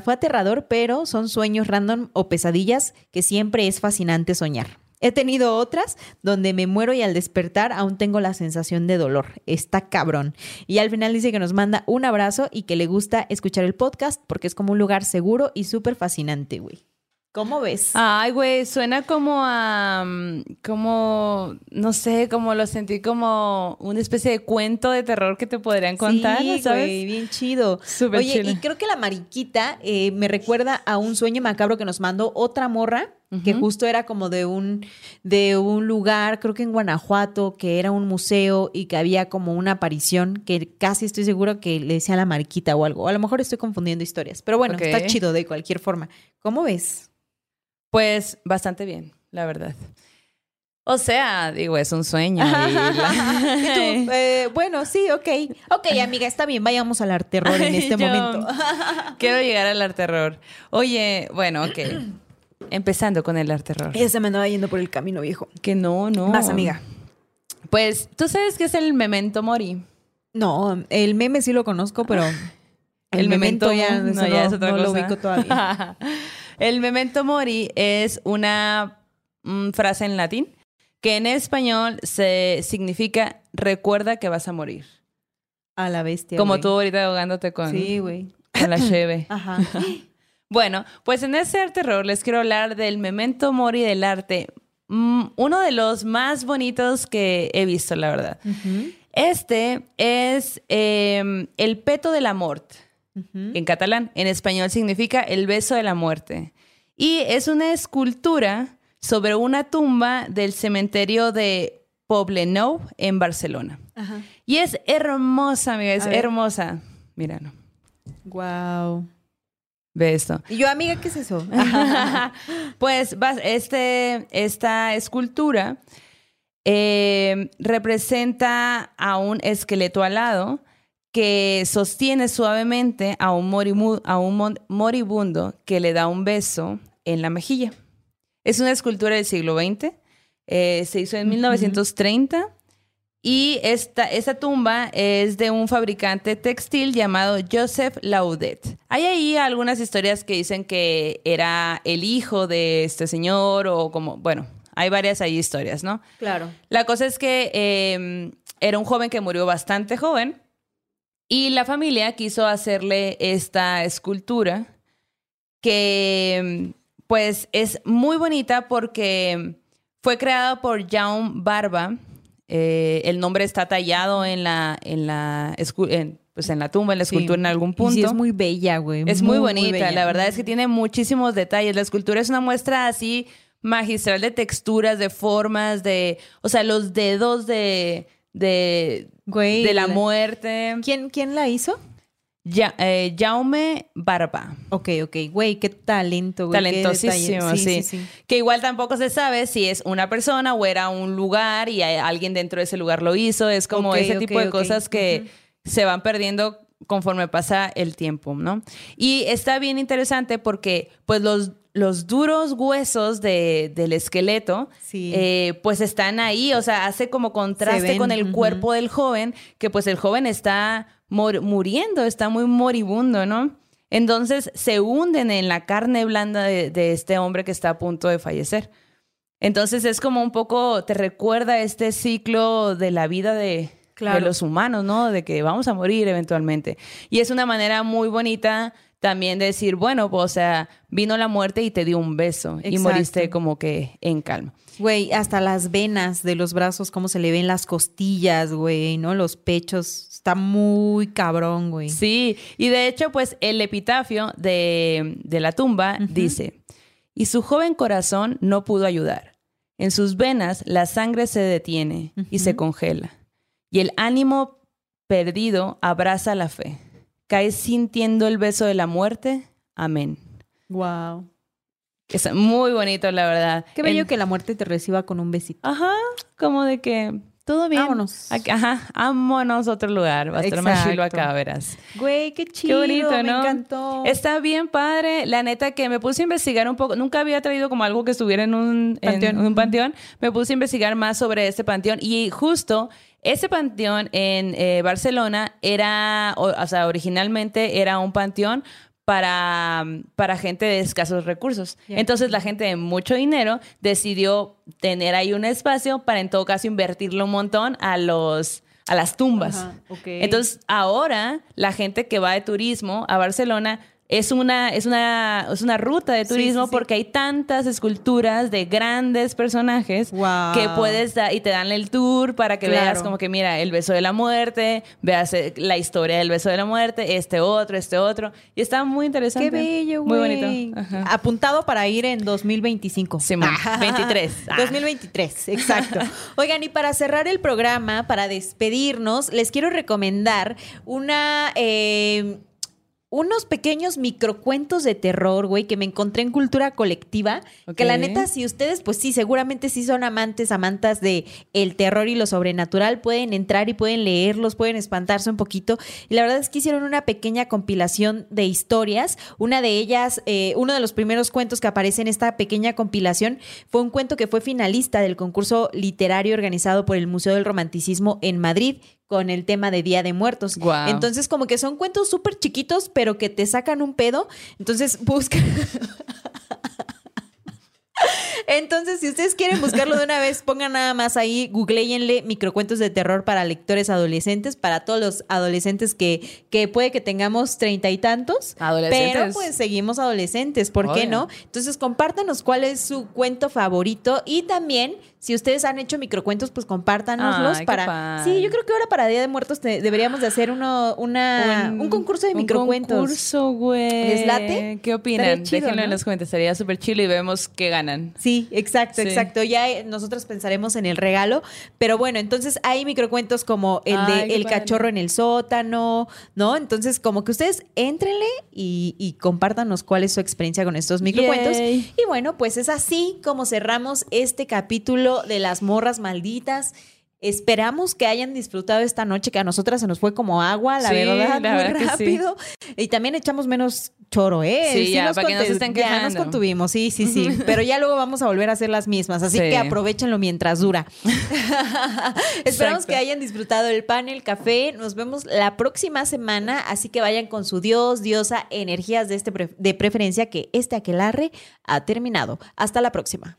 fue aterrador, pero son sueños random o pesadillas que siempre es fascinante soñar. He tenido otras donde me muero y al despertar aún tengo la sensación de dolor. Está cabrón. Y al final dice que nos manda un abrazo y que le gusta escuchar el podcast porque es como un lugar seguro y súper fascinante, güey. ¿Cómo ves? Ay, güey, suena como a. mm, como. No sé, como lo sentí como una especie de cuento de terror que te podrían contar, sí, ¿sabes? güey, bien chido. Súper Oye, chido. y creo que la mariquita eh, me recuerda a un sueño macabro que nos mandó otra morra, que justo era como de un, de un lugar, creo que en Guanajuato, que era un museo y que había como una aparición que casi estoy seguro que le decía la mariquita o algo. A lo mejor estoy confundiendo historias, pero bueno, está chido de cualquier forma. ¿Cómo ves? Pues bastante bien, la verdad. O sea, digo, es un sueño. y la- Y tú, eh, bueno, sí, ok. Ok, amiga, está bien, vayamos al arte terror en este momento. Quiero llegar al arte terror. Oye, bueno, ok. Empezando con el arte terror. Ella se me andaba yendo por el camino viejo. Que no, no. Vas, amiga. Pues, ¿tú sabes qué es el memento mori? No, el meme sí lo conozco, pero el, memento, ya, no, ya no- es otra no lo cosa. ubico todavía. el memento mori es una mm, frase en latín que en español se significa recuerda que vas a morir. A la bestia. Como güey. tú ahorita ahogándote con, Sí, güey. con la cheve. Ajá. Bueno, pues en este arte terror les quiero hablar del memento mori del arte. Mm, uno de los más bonitos que he visto, la verdad. Este es eh, el peto de la mort ujú. en catalán. En español significa el beso de la muerte. Y es una escultura sobre una tumba del cementerio de Poblenou en Barcelona. Ajá. Y es hermosa, amiga, es hermosa. Míralo, Wow. Esto. Y yo, amiga, ¿qué es eso? pues este, esta escultura eh, representa a un esqueleto alado que sostiene suavemente a un, a moribundo que le da un beso en la mejilla. Es una escultura del siglo XX. eh, se hizo en 1930 Y esta, esta tumba es de un fabricante textil llamado Joseph Laudet. Hay ahí algunas historias que dicen que era el hijo de este señor o como, bueno, hay varias ahí historias, ¿no? Claro. La cosa es que eh, era un joven que murió bastante joven y la familia quiso hacerle esta escultura que pues es muy bonita porque fue creada por Jaume Barba. Eh, el nombre está tallado en la, en la, en, pues en la tumba, en la escultura Sí. en algún Y punto. sí, es muy bella, güey. Es muy, bonita, la verdad es que tiene muchísimos detalles. La escultura es una muestra así magistral de texturas, de formas, de, o sea, los dedos de, de, Güey, de la- muerte. ¿Quién, ¿Quién la hizo? Ya, eh, Jaume Barba. Ok, ok. Güey, qué talento, güey. Talentosísimo, sí, Que igual tampoco se sabe si es una persona o era un lugar y alguien dentro de ese lugar lo hizo. Es como ese tipo de cosas que se van perdiendo conforme pasa el tiempo, ¿no? Y está bien interesante porque pues los, los duros huesos de- del esqueleto Sí. eh, pues están ahí, o sea, hace como contraste ven, con el cuerpo del joven, que pues el joven está muriendo, está muy moribundo, ¿no? Entonces se hunden en la carne blanda de, de este hombre que está a punto de fallecer. Entonces es como un poco, te recuerda este ciclo de la vida de, Claro. de los humanos, ¿no? De que vamos a morir eventualmente. Y es una manera muy bonita también de decir, bueno, pues, o sea, vino la muerte y te dio un beso y moriste como que en calma. Güey, hasta las venas de los brazos, cómo se le ven las costillas, güey, ¿no? Los pechos. Está muy cabrón, güey. Sí, y de hecho, pues el epitafio de, de la tumba dice, y su joven corazón no pudo ayudar. En sus venas la sangre se detiene y se congela. Y el ánimo perdido abraza la fe. Cae sintiendo el beso de la muerte. Amén. Wow. Es muy bonito, la verdad. Qué bello que la muerte te reciba con un besito. Ajá, como de que todo bien. Vámonos. Ajá, vámonos a otro lugar. Va a estar más chilo acá, verás. Güey, qué chido. bonito, Me ¿no? encantó. Está bien padre. La neta que me puse a investigar un poco. Nunca había traído como algo que estuviera en un en Panteón. un panteón. Me puse a investigar más sobre este panteón. Y justo ese panteón en eh, Barcelona era, o, o sea, originalmente era un panteón para, para gente de escasos recursos. Entonces la gente de mucho dinero decidió tener ahí un espacio para en todo caso invertirle un montón a los a las tumbas. Entonces, ahora la gente que va de turismo a Barcelona es una, es una, es una ruta de Sí, turismo sí, sí. porque hay tantas esculturas de grandes personajes Wow. que puedes dar y te dan el tour para que Claro. veas como que mira el beso de la muerte, veas eh, la historia del beso de la muerte, este otro, este otro. Y está muy interesante. Qué bello, Muy güey. bonito. Ajá. Apuntado para ir en 2025. Simón, 23. Ah. 2023, exacto. Oigan, y para cerrar el programa, para despedirnos, les quiero recomendar una... eh, unos pequeños microcuentos de terror, güey, que me encontré en Cultura Colectiva. Que la neta, si ustedes, pues sí, seguramente sí son amantes, amantas de el terror y lo sobrenatural, pueden entrar y pueden leerlos, pueden espantarse un poquito. Y la verdad es que hicieron una pequeña compilación de historias. Una de ellas, eh, uno de los primeros cuentos que aparece en esta pequeña compilación fue un cuento que fue finalista del concurso literario organizado por el Museo del Romanticismo en Madrid con el tema de Día de Muertos. Entonces, como que son cuentos súper chiquitos, pero que te sacan un pedo. Entonces, busca. Entonces, si ustedes quieren buscarlo de una vez, pongan nada más ahí, googleenle microcuentos de terror para lectores adolescentes, para todos los adolescentes que, que puede que tengamos treinta y tantos. Adolescentes. Pero pues seguimos adolescentes, ¿por qué no? Entonces, compártanos cuál es su cuento favorito y también, si ustedes han hecho microcuentos, pues compártanoslos Ay, para... Sí, yo creo que ahora para Día de Muertos te- deberíamos de hacer uno, una, un, concurso de un microcuentos. concurso, güey. ¿Les late? ¿Qué opinan? Estaría chido, Déjenlo en ¿no? los comentarios. Sería súper chido y vemos qué ganan. Sí, exacto, Sí. exacto. Ya eh, nosotros pensaremos en el regalo, pero bueno, entonces hay microcuentos como el de Ay, El padre. cachorro en el sótano, ¿no? Entonces, como que ustedes éntrenle y, y compártanos cuál es su experiencia con estos microcuentos. Yay. Y bueno, pues es así como cerramos este capítulo de las morras malditas. Esperamos que hayan disfrutado esta noche, que a nosotras se nos fue como agua, la Sí, verdad, la muy verdad sí. rápido. Y también echamos menos choro, ¿eh? Sí, ya, nos para que no se conte- estén Ya nos quejando. contuvimos, sí, sí, sí. Pero ya luego vamos a volver a hacer las mismas, así Sí. que aprovechenlo mientras dura. Esperamos que hayan disfrutado el pan, el café. Nos vemos la próxima semana, así que vayan con su dios, diosa, energías de, este pre- de preferencia que este aquelarre ha terminado. Hasta la próxima.